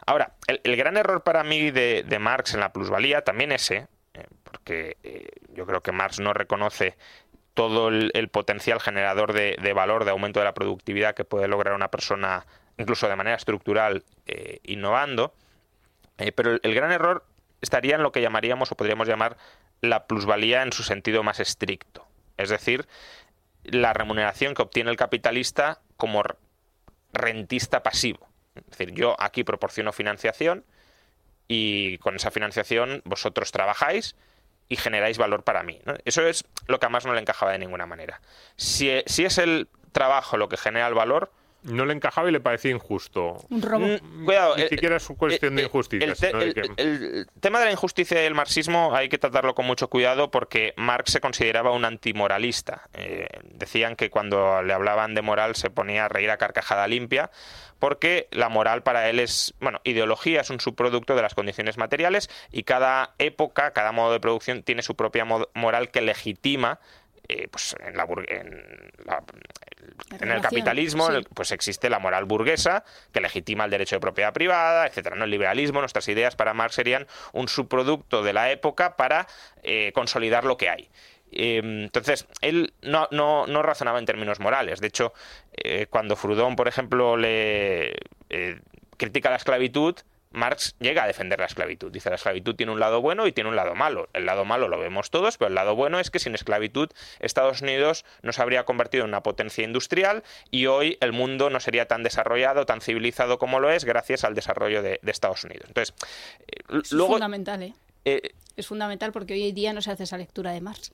Ahora, el, gran error para mí de, Marx en la plusvalía también ese, eh, porque eh, yo creo que Marx no reconoce todo el, potencial generador de, valor, de aumento de la productividad que puede lograr una persona, incluso de manera estructural, eh, innovando. pero el gran error estaría en lo que llamaríamos o podríamos llamar la plusvalía en su sentido más estricto. Es decir, la remuneración que obtiene el capitalista como rentista pasivo. Es decir, yo aquí proporciono financiación y con esa financiación vosotros trabajáis y generáis valor para mí. Eso es lo que a más no le encajaba de ninguna manera. Si, si es el trabajo lo que genera el valor, no le encajaba y le parecía injusto. Un robo. Mm, cuidado, Ni eh, siquiera es cuestión de eh, injusticia. El, tema de la injusticia y el marxismo hay que tratarlo con mucho cuidado porque Marx se consideraba un antimoralista. Eh, decían que cuando le hablaban de moral se ponía a reír a carcajada limpia porque la moral para él es, bueno, ideología es un subproducto de las condiciones materiales y cada época, cada modo de producción tiene su propia moral que legitima eh, pues en, la, en, el capitalismo pues existe la moral burguesa que legitima el derecho de propiedad privada, etcétera. ¿no? El liberalismo, nuestras ideas para Marx serían un subproducto de la época para eh, consolidar lo que hay. Em, entonces, él no, no, no, razonaba en términos morales. De hecho, eh, cuando Frudón, por ejemplo, le critica la esclavitud, Marx llega a defender la esclavitud. Dice, la esclavitud tiene un lado bueno y tiene un lado malo. El lado malo lo vemos todos, pero el lado bueno es que sin esclavitud Estados Unidos no se habría convertido en una potencia industrial y hoy el mundo no sería tan desarrollado, tan civilizado como lo es gracias al desarrollo de, Estados Unidos. Entonces, eh, es fundamental, ¿eh? ¿eh? Es fundamental porque hoy en día no se hace esa lectura de Marx.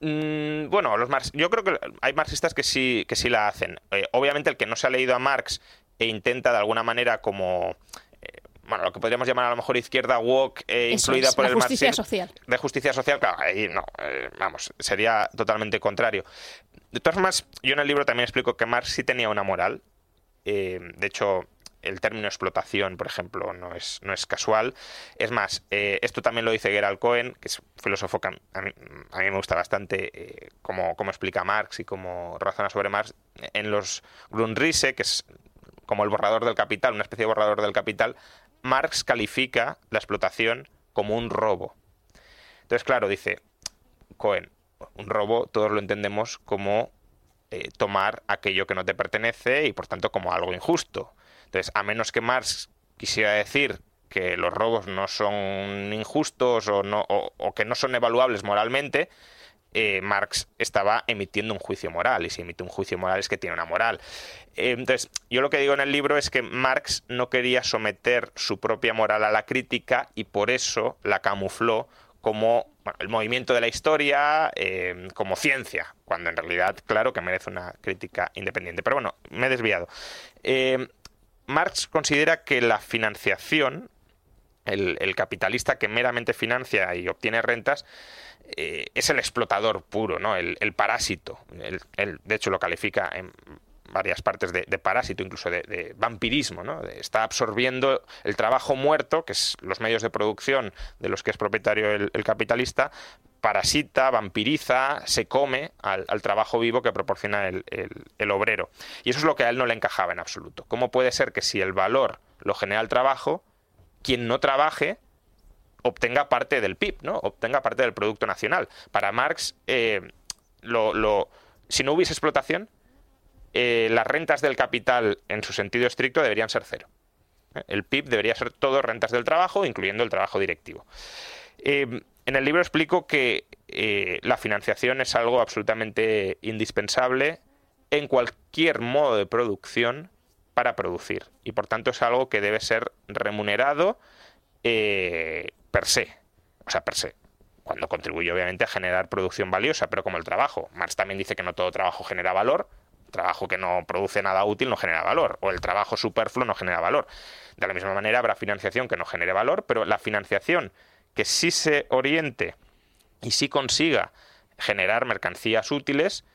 Mm, bueno, los yo creo que hay marxistas que sí, que sí la hacen. Eh, obviamente el que no se ha leído a Marx e intenta de alguna manera como bueno, lo que podríamos llamar a lo mejor izquierda woke, eh, incluida por el justicia social. De justicia social, claro, ahí no, eh, vamos, sería totalmente contrario. De todas formas, yo en el libro también explico que Marx sí tenía una moral. Eh, de hecho, el término explotación, por ejemplo, no es, no es casual. Es más, eh, esto también lo dice Gerald Cohen, que es un filósofo que a mí, me gusta bastante eh, cómo, explica Marx y cómo razona sobre Marx. En los Grundrisse, que es como el borrador del capital, una especie de borrador del capital, Marx califica la explotación como un robo. Entonces, claro, dice Cohen, un robo todos lo entendemos como eh, tomar aquello que no te pertenece y por tanto como algo injusto. Entonces, a menos que Marx quisiera decir que los robos no son injustos o, que no son evaluables moralmente, eh, Marx estaba emitiendo un juicio moral, y si emite un juicio moral es que tiene una moral. Eh, entonces, yo lo que digo en el libro es que Marx no quería someter su propia moral a la crítica y por eso la camufló como el movimiento de la historia, eh, como ciencia, cuando en realidad, claro, que merece una crítica independiente. Pero bueno, me he desviado. Marx considera que la financiación, el, capitalista que meramente financia y obtiene rentas, eh, es el explotador puro, ¿no? el, parásito. Él, de hecho, lo califica en varias partes de, parásito, incluso de, vampirismo. ¿no? está absorbiendo el trabajo muerto, que es los medios de producción de los que es propietario el capitalista, parasita, vampiriza, se come al, trabajo vivo que proporciona el, obrero. Y eso es lo que a él no le encajaba en absoluto. ¿Cómo puede ser que si el valor lo genera el trabajo, quien no trabaje obtenga parte del PIB, ¿no? obtenga parte del Producto Nacional? Para Marx, eh, lo, si no hubiese explotación, eh, las rentas del capital en su sentido estricto deberían ser cero. ¿eh? El PIB debería ser todo rentas del trabajo, incluyendo el trabajo directivo. En el libro explico que la financiación es algo absolutamente indispensable en cualquier modo de producción para producir. Y por tanto es algo que debe ser remunerado eh, per se, o sea, per se, cuando contribuye obviamente a generar producción valiosa, pero como el trabajo. Marx también dice que no todo trabajo genera valor, trabajo que no produce nada útil no genera valor, o el trabajo superfluo no genera valor. De la misma manera habrá financiación que no genere valor, pero la financiación que sí se oriente y sí consiga generar mercancías útiles,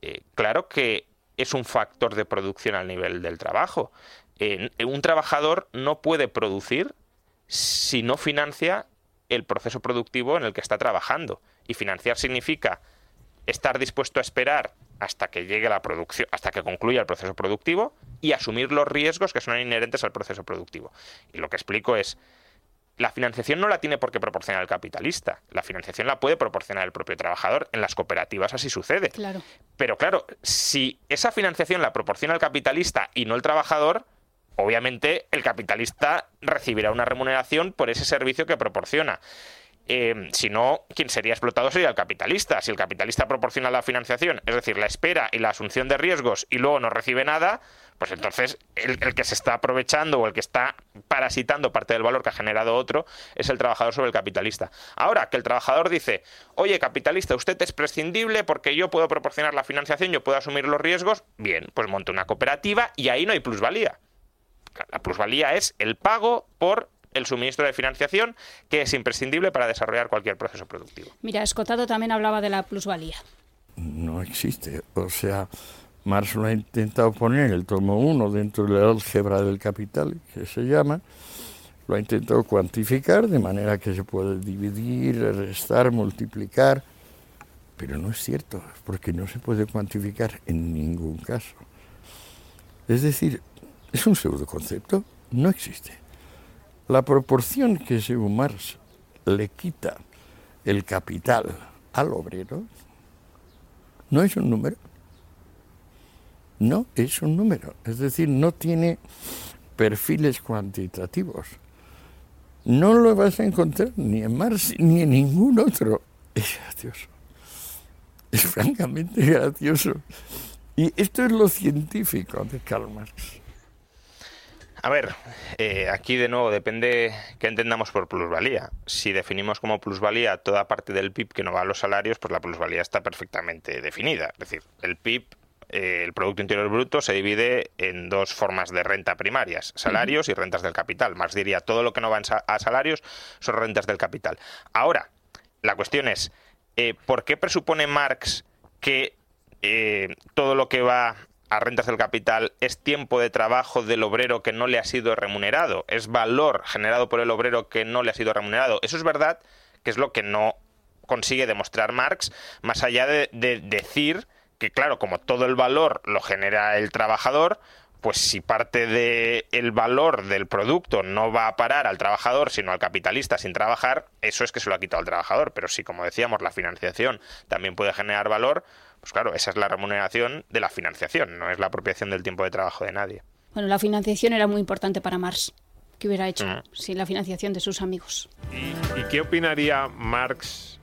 eh, claro que es un factor de producción al nivel del trabajo. un trabajador no puede producir si no financia el proceso productivo en el que está trabajando. Y financiar significa estar dispuesto a esperar hasta que llegue la producción, hasta que concluya el proceso productivo y asumir los riesgos que son inherentes al proceso productivo. Y lo que explico es, la financiación no la tiene por qué proporcionar el capitalista. La financiación la puede proporcionar el propio trabajador. En las cooperativas así sucede. Claro. Pero claro, si esa financiación la proporciona el capitalista y no el trabajador, obviamente el capitalista recibirá una remuneración por ese servicio que proporciona. Eh, si no, quien sería explotado sería el capitalista. Si el capitalista proporciona la financiación, es decir, la espera y la asunción de riesgos y luego no recibe nada, pues entonces el, que se está aprovechando o el que está parasitando parte del valor que ha generado otro es el trabajador sobre el capitalista. Ahora que el trabajador dice, oye capitalista, usted es prescindible porque yo puedo proporcionar la financiación, yo puedo asumir los riesgos, bien, pues monte una cooperativa y ahí no hay plusvalía. La plusvalía es el pago por el suministro de financiación, que es imprescindible para desarrollar cualquier proceso productivo. Mira, Escotado también hablaba de la plusvalía. No existe. O sea, Marx lo ha intentado poner en el tomo 1 dentro de la álgebra del capital, que se llama, lo ha intentado cuantificar de manera que se puede dividir, restar, multiplicar, pero no es cierto, porque no se puede cuantificar en ningún caso. Es decir, es un pseudoconcepto, no existe. La proporción que según Marx le quita el capital al obrero no es un número. No es un número. Es decir, no tiene perfiles cuantitativos. No lo vas a encontrar ni en Marx ni en ningún otro. Es gracioso. Es francamente gracioso. Y esto es lo científico de Karl Marx. A ver, eh, aquí de nuevo depende qué entendamos por plusvalía. Si definimos como plusvalía toda parte del PIB que no va a los salarios, pues la plusvalía está perfectamente definida. Es decir, el PIB, eh, el Producto Interior Bruto, se divide en dos formas de renta primarias, salarios y rentas del capital. Más diría, todo lo que no va a salarios son rentas del capital. Ahora, la cuestión es, eh, ¿por qué presupone Marx que todo lo que va a rentas del capital es tiempo de trabajo del obrero que no le ha sido remunerado, es valor generado por el obrero que no le ha sido remunerado. Eso es verdad que es lo que no consigue demostrar Marx, más allá de, decir que, claro, como todo el valor lo genera el trabajador, pues si parte del valor del producto no va a parar al trabajador, sino al capitalista sin trabajar, eso es que se lo ha quitado al trabajador. Pero si, como decíamos, la financiación también puede generar valor, pues claro, esa es la remuneración de la financiación, no es la apropiación del tiempo de trabajo de nadie. Bueno, la financiación era muy importante para Marx. ¿Qué hubiera hecho mm. sin la financiación de sus amigos? ¿Y, qué opinaría Marx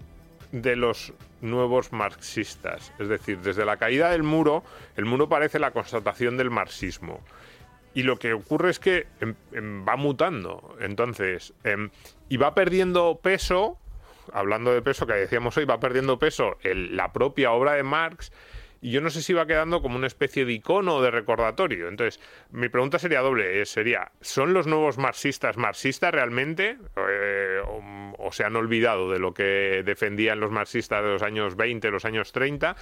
de los nuevos marxistas? Es decir, desde la caída del muro, el muro parece la constatación del marxismo. Y lo que ocurre es que em, em, va mutando. Entonces, em, y va perdiendo peso hablando de peso, que decíamos hoy, va perdiendo peso la propia obra de Marx y yo no sé si va quedando como una especie de icono o de recordatorio. Entonces, mi pregunta sería doble, eh, sería, ¿son los nuevos marxistas marxistas realmente? Eh, o, se han olvidado de lo que defendían los marxistas de los años 20, los años 30?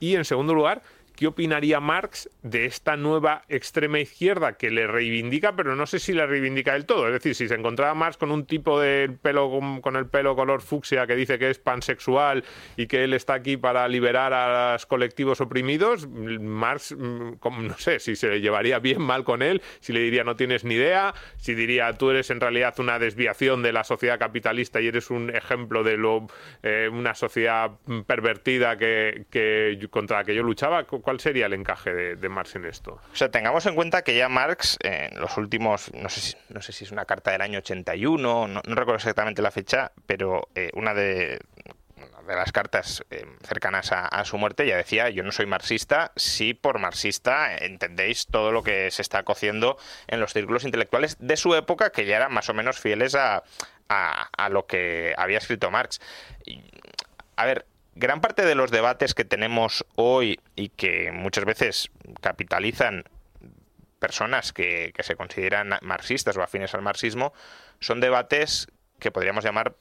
Y en segundo lugar, ¿Qué opinaría Marx de esta nueva extrema izquierda que le reivindica, pero no sé si le reivindica del todo? Es decir, si se encontraba Marx con un tipo de pelo con, el pelo color fucsia que dice que es pansexual y que él está aquí para liberar a los colectivos oprimidos, Marx, mm, no sé, si se llevaría bien mal con él, si le diría no tienes ni idea, si diría tú eres en realidad una desviación de la sociedad capitalista y eres un ejemplo de lo eh, una sociedad pervertida contra la que yo luchaba ¿Cuál sería el encaje de, Marx en esto? O sea, tengamos en cuenta que ya Marx, en los últimos, no sé, si, no es una carta del año 81, no, recuerdo exactamente la fecha, pero eh, una de, de las cartas eh, cercanas a, su muerte ya decía yo no soy marxista si por marxista entendéis todo lo que se está cociendo en los círculos intelectuales de su época que ya eran más o menos fieles a lo que había escrito Marx a ver gran parte de los debates que tenemos hoy y que muchas veces capitalizan personas que, se consideran marxistas o afines al marxismo son debates que podríamos llamar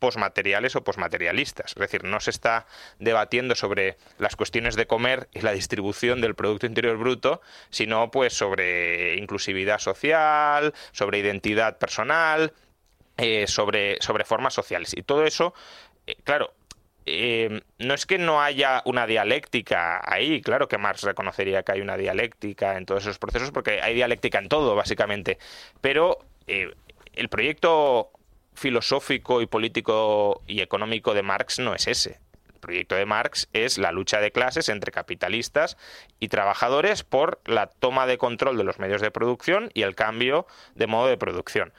posmateriales o posmaterialistas. Es decir, no se está debatiendo sobre las cuestiones de comer y la distribución del Producto Interior Bruto, sino pues sobre inclusividad social, sobre identidad personal, eh, sobre, sobre formas sociales. Y todo eso, eh, claro, eh, no es que no haya una dialéctica ahí, claro que Marx reconocería que hay una dialéctica en todos esos procesos, porque hay dialéctica en todo, básicamente, pero eh, el proyecto filosófico y político y económico de Marx no es ese. El proyecto de Marx es la lucha de clases entre capitalistas y trabajadores por la toma de control de los medios de producción y el cambio de modo de producción.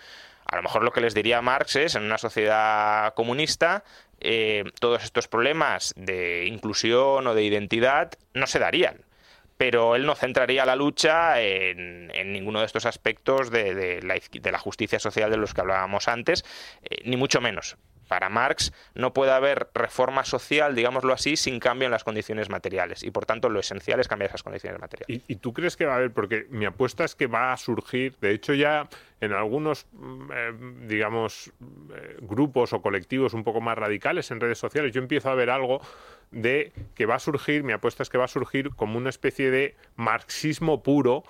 A lo mejor lo que les diría Marx es, en una sociedad comunista, eh, todos estos problemas de inclusión o de identidad no se darían. Pero él no centraría la lucha en, ninguno de estos aspectos de, la, justicia social de los que hablábamos antes, eh, ni mucho menos para Marx no puede haber reforma social, digámoslo así, sin cambio en las condiciones materiales. Y por tanto lo esencial es cambiar esas condiciones materiales. ¿Y, tú crees que va a haber? Porque mi apuesta es que va a surgir, de hecho ya en algunos, mm, eh, digamos, eh, grupos o colectivos un poco más radicales en redes sociales, yo empiezo a ver algo de que va a surgir, mi apuesta es que va a surgir como una especie de marxismo puro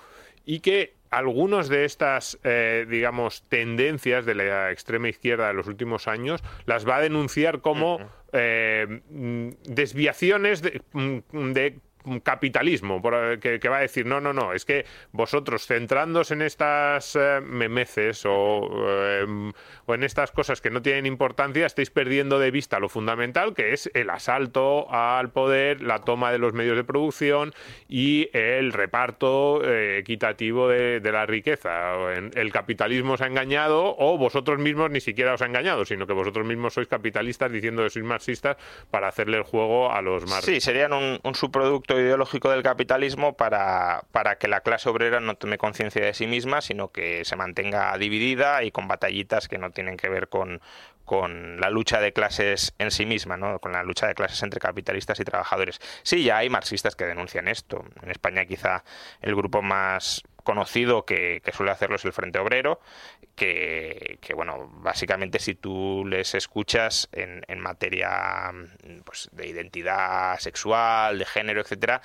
y que algunas de estas, eh, digamos, tendencias de la extrema izquierda de los últimos años las va a denunciar como eh, mm, desviaciones de, mm, de capitalismo, eh, que, va a decir, no, no, no, es que vosotros centrándos en estas eh, memeces o, eh, o, en estas cosas que no tienen importancia, estáis perdiendo de vista lo fundamental, que es el asalto al poder, la toma de los medios de producción y el reparto equitativo de, la riqueza. El capitalismo os ha engañado o vosotros mismos ni siquiera os ha engañado, sino que vosotros mismos sois capitalistas diciendo que sois marxistas para hacerle el juego a los marxistas. Sí, serían un subproducto ideológico del capitalismo para, para que la clase obrera no tome conciencia de sí misma, sino que se mantenga dividida y con batallitas que no tienen que ver con, con la lucha de clases en sí misma, ¿no? con la lucha de clases entre capitalistas y trabajadores. Sí, ya hay marxistas que denuncian esto. En España quizá el grupo más conocido que, suele hacerlo es el Frente Obrero, que, bueno, básicamente si tú les escuchas en, en materia pues, de identidad sexual, de género, etcétera,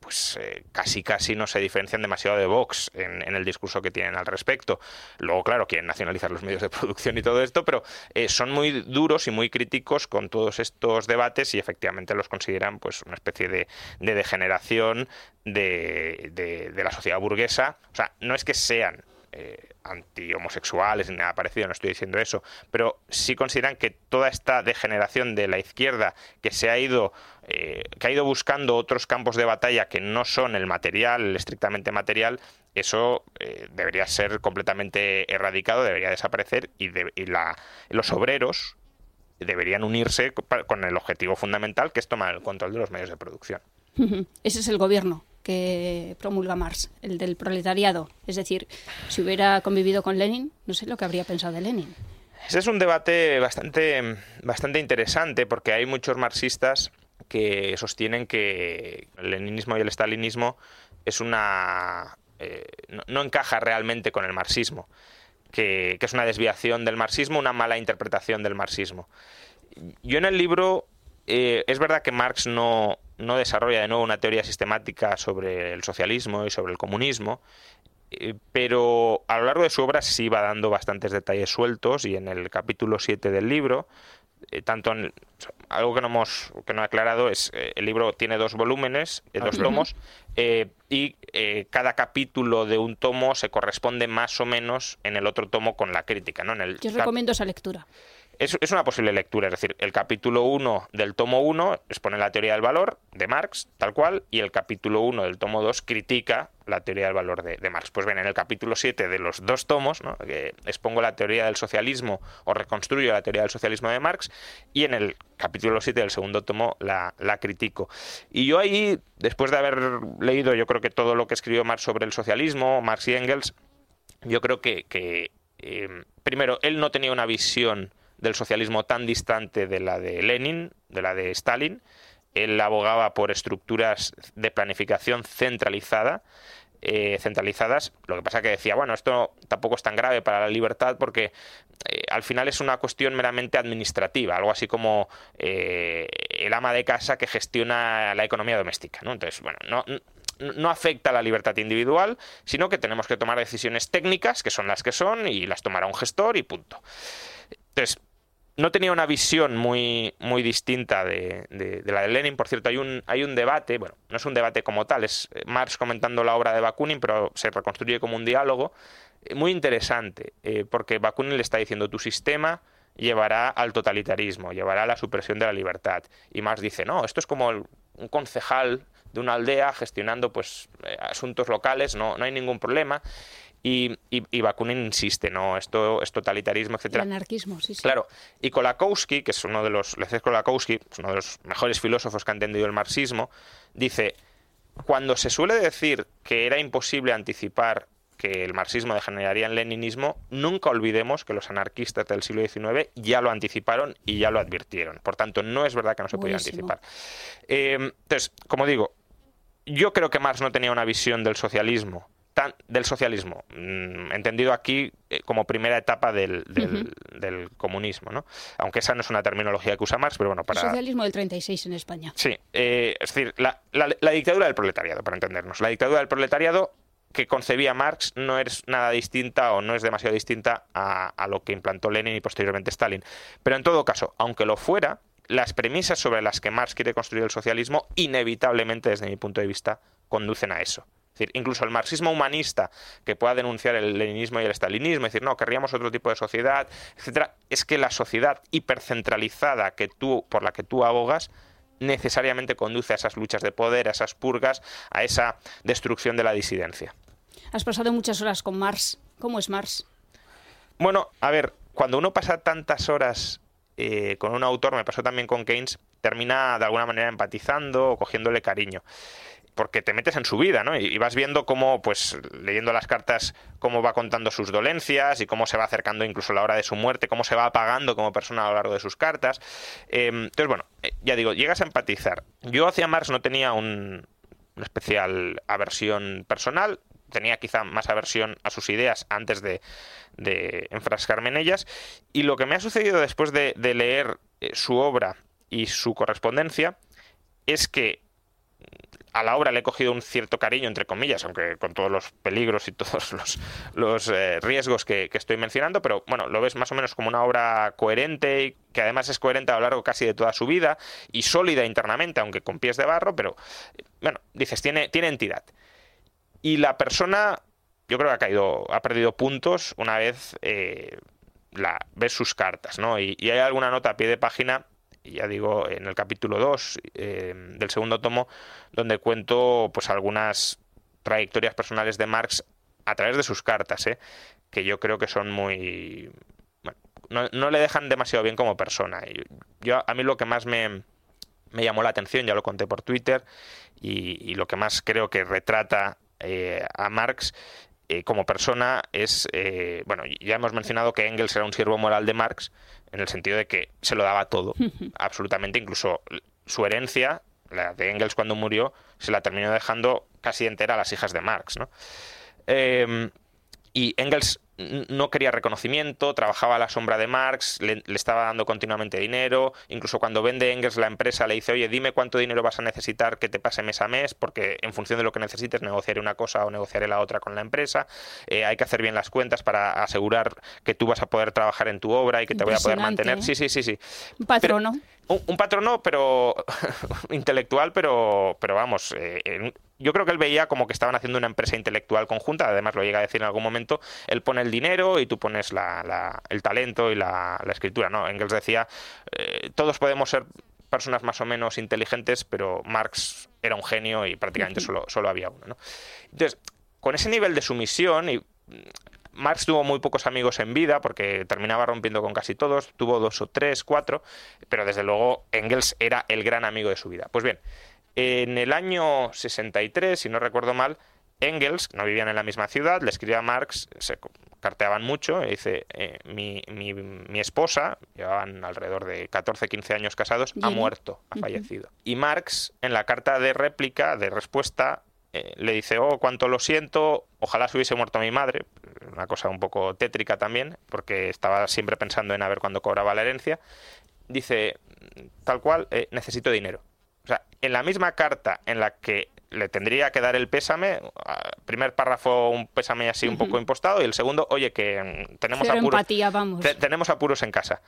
pues eh, casi casi no se diferencian demasiado de Vox en, el discurso que tienen al respecto. Luego, claro, quieren nacionalizar los medios de producción y todo esto, pero eh, son muy duros y muy críticos con todos estos debates y efectivamente los consideran pues una especie de, degeneración de, de, la sociedad burguesa. O sea, no es que sean eh, anti-homosexuales ni nada parecido, no estoy diciendo eso, pero sí consideran que toda esta degeneración de la izquierda que se ha ido, eh, que ha ido buscando otros campos de batalla que no son el material, el estrictamente material, eso eh, debería ser completamente erradicado, debería desaparecer y, los obreros deberían unirse con el objetivo fundamental que es tomar el control de los medios de producción. Ese es el gobierno que promulga Marx, el del proletariado. Es decir, si hubiera convivido con Lenin, no sé lo que habría pensado de Lenin. Ese es un debate bastante, bastante interesante porque hay muchos marxistas que sostienen que el leninismo y el stalinismo es una eh, no, encaja realmente con el marxismo, que, es una desviación del marxismo, una mala interpretación del marxismo. Yo en el libro eh, es verdad que Marx no, no, desarrolla de nuevo una teoría sistemática sobre el socialismo y sobre el comunismo, eh, pero a lo largo de su obra sí va dando bastantes detalles sueltos y en el capítulo 7 del libro, eh, tanto en, algo que no hemos que no he aclarado es el libro tiene dos volúmenes, dos tomos, y cada capítulo de un tomo se corresponde más o menos en el otro tomo con la crítica. ¿no? En el Yo recomiendo esa lectura. Es, es, una posible lectura, es decir, el capítulo 1 del tomo 1 expone la teoría del valor de Marx, tal cual, y el capítulo 1 del tomo 2 critica la teoría del valor de, Marx. Pues bien, en el capítulo 7 de los dos tomos, ¿no? expongo la teoría del socialismo o reconstruyo la teoría del socialismo de Marx, y en el capítulo 7 del segundo tomo la, la critico. Y yo ahí, después de haber leído, yo creo que todo lo que escribió Marx sobre el socialismo, Marx y Engels, yo creo que, que eh, primero, él no tenía una visión del socialismo tan distante de la de Lenin, de la de Stalin. Él abogaba por estructuras de planificación centralizada, eh, centralizadas. Lo que pasa que decía, bueno, esto tampoco es tan grave para la libertad porque eh, al final es una cuestión meramente administrativa, algo así como eh, el ama de casa que gestiona la economía doméstica. ¿no? Entonces, bueno, no, no afecta a la libertad individual, sino que tenemos que tomar decisiones técnicas, que son las que son, y las tomará un gestor y punto. Entonces, no tenía una visión muy, muy distinta de, la de Lenin. Por cierto, hay un, hay un debate, bueno, no es un debate como tal, es eh, Marx comentando la obra de Bakunin, pero se reconstruye como un diálogo eh, muy interesante, eh, porque Bakunin le está diciendo tu sistema llevará al totalitarismo, llevará a la supresión de la libertad. Y Marx dice, no, esto es como un concejal de una aldea gestionando pues asuntos locales, no, no hay ningún problema. Y, y, Bakunin insiste, no, esto es totalitarismo, etcétera. El anarquismo, sí, sí. Claro. Y Kolakowski, que es uno de los, Kolakowski, uno de los mejores filósofos que ha entendido el marxismo, dice, cuando se suele decir que era imposible anticipar que el marxismo degeneraría en leninismo, nunca olvidemos que los anarquistas del siglo XIX ya lo anticiparon y ya lo advirtieron. Por tanto, no es verdad que no se podía anticipar. Eh, entonces, como digo, yo creo que Marx no tenía una visión del socialismo del socialismo, mm, entendido aquí eh, como primera etapa del, del, comunismo, ¿no? Aunque esa no es una terminología que usa Marx, pero bueno, para... El socialismo del 36 en España. Sí, eh, es decir, la, dictadura del proletariado, para entendernos. La dictadura del proletariado que concebía Marx no es nada distinta o no es demasiado distinta a, a lo que implantó Lenin y posteriormente Stalin. Pero en todo caso, aunque lo fuera, las premisas sobre las que Marx quiere construir el socialismo, inevitablemente, desde mi punto de vista, conducen a eso decir, incluso el marxismo humanista que pueda denunciar el leninismo y el stalinismo, decir, no, querríamos otro tipo de sociedad, etcétera, es que la sociedad hipercentralizada que tú, por la que tú abogas necesariamente conduce a esas luchas de poder, a esas purgas, a esa destrucción de la disidencia. Has pasado muchas horas con Marx. ¿Cómo es Marx? Bueno, a ver, cuando uno pasa tantas horas eh, con un autor, me pasó también con Keynes, termina de alguna manera empatizando o cogiéndole cariño porque te metes en su vida, ¿no? Y, vas viendo cómo, pues, leyendo las cartas, cómo va contando sus dolencias y cómo se va acercando incluso la hora de su muerte, cómo se va apagando como persona a lo largo de sus cartas. Em, entonces, bueno, eh, ya digo, llegas a empatizar. Yo hacia Marx no tenía un, una especial aversión personal, tenía quizá más aversión a sus ideas antes de, enfrascarme en ellas. Y lo que me ha sucedido después de, leer eh, su obra y su correspondencia es que a la obra le he cogido un cierto cariño, entre comillas, aunque con todos los peligros y todos los, eh, riesgos que, estoy mencionando, pero bueno, lo ves más o menos como una obra coherente y que además es coherente a lo largo casi de toda su vida y sólida internamente, aunque con pies de barro, pero bueno, dices, tiene, tiene entidad. Y la persona, yo creo que ha caído, ha perdido puntos una vez eh, la, ves sus cartas, ¿no? Y hay alguna nota a pie de página ya digo, en el capítulo 2 eh, del segundo tomo, donde cuento pues algunas trayectorias personales de Marx a través de sus cartas, ¿eh? que yo creo que son muy... Bueno, no, le dejan demasiado bien como persona. Y yo, a mí lo que más me, me llamó la atención, ya lo conté por Twitter, y, lo que más creo que retrata eh, a Marx eh, como persona es, bueno, ya hemos mencionado que Engels era un siervo moral de Marx, en el sentido de que se lo daba todo, absolutamente, incluso su herencia, la de Engels cuando murió, se la terminó dejando casi entera a las hijas de Marx, ¿no? Em, y Engels no quería reconocimiento, trabajaba a la sombra de Marx, le, estaba dando continuamente dinero, incluso cuando vende Engels la empresa le dice, oye, dime cuánto dinero vas a necesitar que te pase mes a mes, porque en función de lo que necesites negociaré una cosa o negociaré la otra con la empresa, eh, hay que hacer bien las cuentas para asegurar que tú vas a poder trabajar en tu obra y que te voy a poder mantener. ¿eh? Sí, sí, sí, sí. Patrono. Un, un, patrono, pero intelectual, pero, pero vamos, eh, yo creo que él veía como que estaban haciendo una empresa intelectual conjunta, además lo llega a decir en algún momento, él pone el dinero y tú pones la, el talento y la, escritura, ¿no? Engels decía, eh, todos podemos ser personas más o menos inteligentes, pero Marx era un genio y prácticamente solo, solo había uno, ¿no? Entonces, con ese nivel de sumisión y Marx tuvo muy pocos amigos en vida porque terminaba rompiendo con casi todos, tuvo dos o tres, cuatro, pero desde luego Engels era el gran amigo de su vida. Pues bien, en el año 63, si no recuerdo mal, Engels, no vivían en la misma ciudad, le escribió a Marx, se carteaban mucho, y dice, eh, mi, mi, esposa, llevaban alrededor de 14, 15 años casados, ha muerto, ha fallecido. Y Marx, en la carta de réplica, de respuesta, eh, le dice, oh, cuánto lo siento, ojalá se hubiese muerto mi madre, una cosa un poco tétrica también, porque estaba siempre pensando en a ver cuándo cobraba la herencia. Dice, tal cual, eh, necesito dinero. O sea, en la misma carta en la que le tendría que dar el pésame, primer párrafo un pésame así un poco impostado y el segundo, oye, que mm, tenemos apuros, tenemos apuros en casa.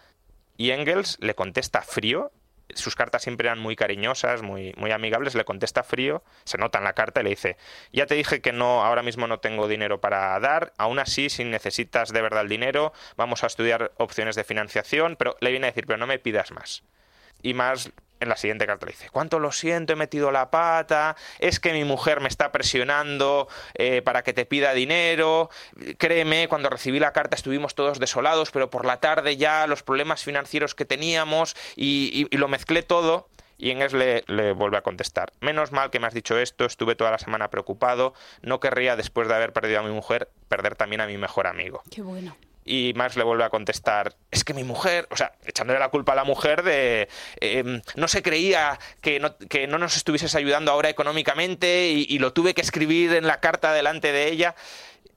Y Engels le contesta frío, sus cartas siempre eran muy cariñosas, muy, muy amigables, le contesta frío, se nota en la carta y le dice, ya te dije que no, ahora mismo no tengo dinero para dar, aún así, si necesitas de verdad el dinero, vamos a estudiar opciones de financiación, pero le viene a decir, pero no me pidas más. Y más en la siguiente carta dice, cuánto lo siento, he metido la pata, es que mi mujer me está presionando eh, para que te pida dinero, créeme, cuando recibí la carta estuvimos todos desolados, pero por la tarde ya los problemas financieros que teníamos y, lo mezclé todo. Y Engels le, le, vuelve a contestar, menos mal que me has dicho esto, estuve toda la semana preocupado, no querría después de haber perdido a mi mujer perder también a mi mejor amigo. Qué bueno y Marx le vuelve a contestar, es que mi mujer, o sea, echándole la culpa a la mujer de, em, no se creía que no, que no, nos estuvieses ayudando ahora económicamente y, lo tuve que escribir en la carta delante de ella.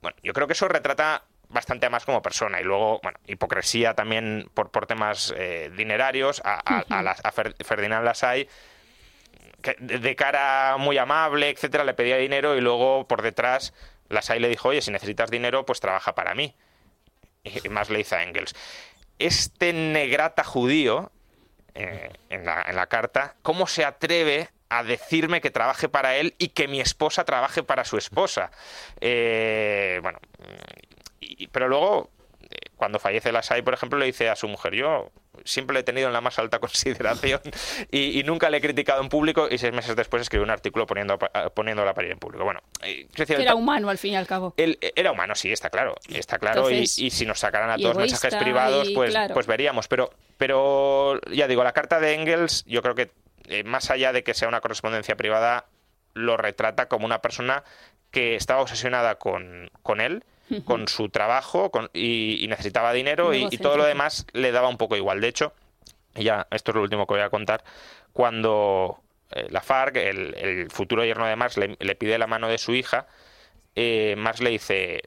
Bueno, yo creo que eso retrata bastante más como persona y luego, bueno, hipocresía también por, por temas eh, dinerarios. A, a, Ferdinand Lassalle que de cara muy amable, etcétera, le pedía dinero y luego por detrás Lassalle le dijo, oye, si necesitas dinero, pues trabaja para mí más le dice a Engels, este negrata judío, eh, en, la, en la carta, ¿cómo se atreve a decirme que trabaje para él y que mi esposa trabaje para su esposa? Eh, bueno, pero luego cuando fallece la SAI, por ejemplo, le dice a su mujer, yo siempre le he tenido en la más alta consideración y, nunca le he criticado en público y seis meses después escribe un artículo poniendo, poniéndola a parir en público. Bueno, eh, era humano al fin y al cabo. Él, era humano, sí, está claro, está claro y, si nos sacaran a todos mensajes privados, pues, pues veríamos. Pero, pero ya digo, la carta de Engels, yo creo que eh, más allá de que sea una correspondencia privada, lo retrata como una persona que estaba obsesionada con, con él con su trabajo y, necesitaba dinero y, todo lo demás le daba un poco igual. De hecho, ya esto es lo último que voy a contar, cuando eh, la FARC, el, futuro yerno de Marx, le, pide la mano de su hija, eh, Marx le dice,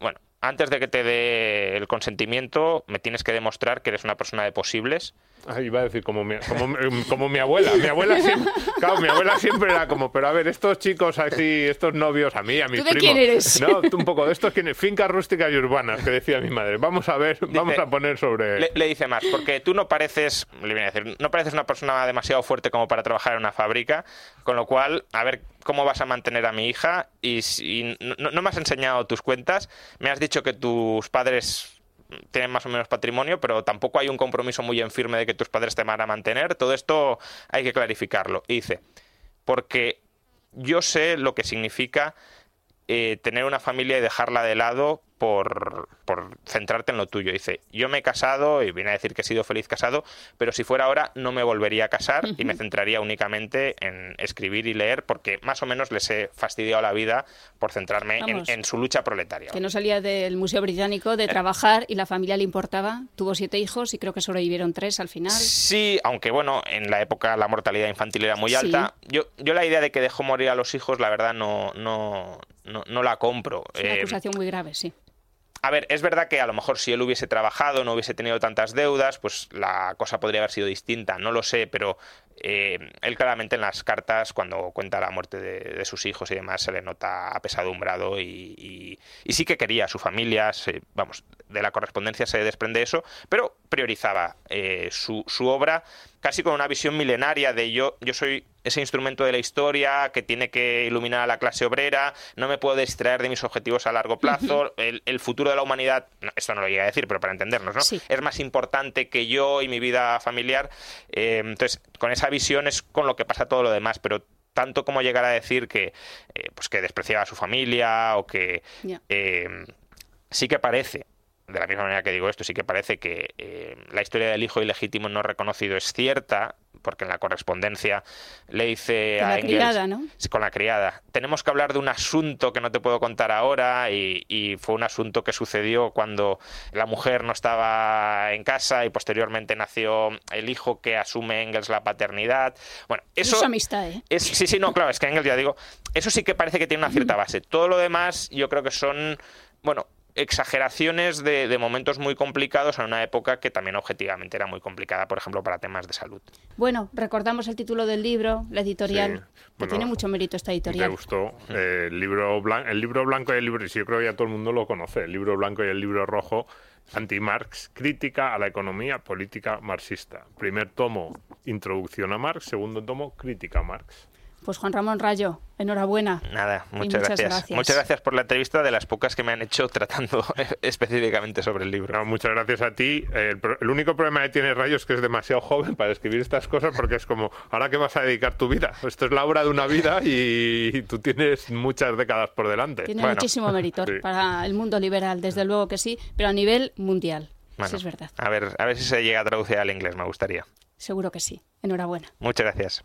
bueno, antes de que te dé el consentimiento, me tienes que demostrar que eres una persona de posibles Ah, iba a decir como mi, como, como mi abuela. Mi abuela siempre, claro, mi abuela siempre era como, pero a ver, estos chicos así, estos novios, a mí, a mis ¿Tú de quién eres? No, tú un poco de estos fincas rústicas y urbanas, que decía mi madre. Vamos a ver, vamos a poner sobre. Le, le dice más, porque tú no pareces, le viene a decir, no pareces una persona demasiado fuerte como para trabajar en una fábrica, con lo cual, a ver cómo vas a mantener a mi hija y, si, no, no me has enseñado tus cuentas, me has dicho que tus padres tienen más o menos patrimonio, pero tampoco hay un compromiso muy en firme de que tus padres te van a mantener. Todo esto hay que clarificarlo. Y dice, porque yo sé lo que significa eh, tener una familia y dejarla de lado por, por centrarte en lo tuyo. Dice, yo me he casado y viene a decir que he sido feliz casado, pero si fuera ahora no me volvería a casar y me centraría únicamente en escribir y leer porque más o menos les he fastidiado la vida por centrarme en, su lucha proletaria. Que no salía del Museo Británico Eh. de trabajar y la familia le importaba. Tuvo siete hijos y creo que sobrevivieron tres al final. Sí, aunque bueno, en la época la mortalidad infantil era muy Sí. alta. Yo, yo la idea de que dejó morir a los hijos, la verdad, no, no, no, no la compro. Es una Eh, acusación muy grave, sí. A ver, es verdad que a lo mejor si él hubiese trabajado, no hubiese tenido tantas deudas, pues la cosa podría haber sido distinta, no lo sé, pero eh, él claramente en las cartas, cuando cuenta la muerte de, de sus hijos y demás, se le nota apesadumbrado y, y- y sí que quería a su familia, se- vamos, de la correspondencia se desprende eso, pero priorizaba eh, su, su obra casi con una visión milenaria de yo, yo soy ese instrumento de la historia que tiene que iluminar a la clase obrera, no me puedo distraer de mis objetivos a largo plazo, el, el futuro de la humanidad, no, esto no lo llega a decir, pero para entendernos, ¿no? Sí. Es más importante que yo y mi vida familiar. eh, entonces, con esa visión es con lo que pasa todo lo demás, pero tanto como llegar a decir que, eh, pues que despreciaba a su familia o que eh, sí que parece, de la misma manera que digo esto, sí que parece que eh, la historia del hijo ilegítimo no reconocido es cierta, porque en la correspondencia le dice Con a la Engels, criada, ¿no? Con la criada. Tenemos que hablar de un asunto que no te puedo contar ahora y, y fue un asunto que sucedió cuando la mujer no estaba en casa y posteriormente nació el hijo que asume Engels la paternidad. Bueno, Eso eso es amistad, ¿eh? es- sí, sí, no, claro, es que Engels, ya digo, eso sí que parece que tiene una cierta base. Todo lo demás yo creo que son, bueno, exageraciones de, de momentos muy complicados en una época que también objetivamente era muy complicada, por ejemplo, para temas de salud. Bueno, recordamos el título del libro, la editorial, Sí. que Bueno, tiene mucho mérito esta ¿Te editorial. gustó? Eh, el, libro blan- el libro blanco y el libro, sí, yo creo que ya todo el mundo lo conoce, el libro blanco y el libro rojo, Anti-Marx, crítica a la economía política marxista. Primer tomo, introducción a Marx, segundo tomo, crítica a Marx. Pues Juan Ramón Rayo, enhorabuena. Nada, muchas, muchas gracias. gracias. Muchas gracias por la entrevista, de las pocas que me han hecho tratando específicamente sobre el libro. No, muchas gracias a ti. El, único problema que tiene Rayo es que es demasiado joven para escribir estas cosas porque es como, ¿ahora qué vas a dedicar tu vida? Esto es la obra de una vida y tú tienes muchas décadas por delante. Tiene Bueno, muchísimo mérito sí. para el mundo liberal, desde luego que sí, pero a nivel mundial. Bueno, Eso es verdad. A ver, a ver si se llega a traducir al inglés, me gustaría. Seguro que sí. Enhorabuena. Muchas gracias.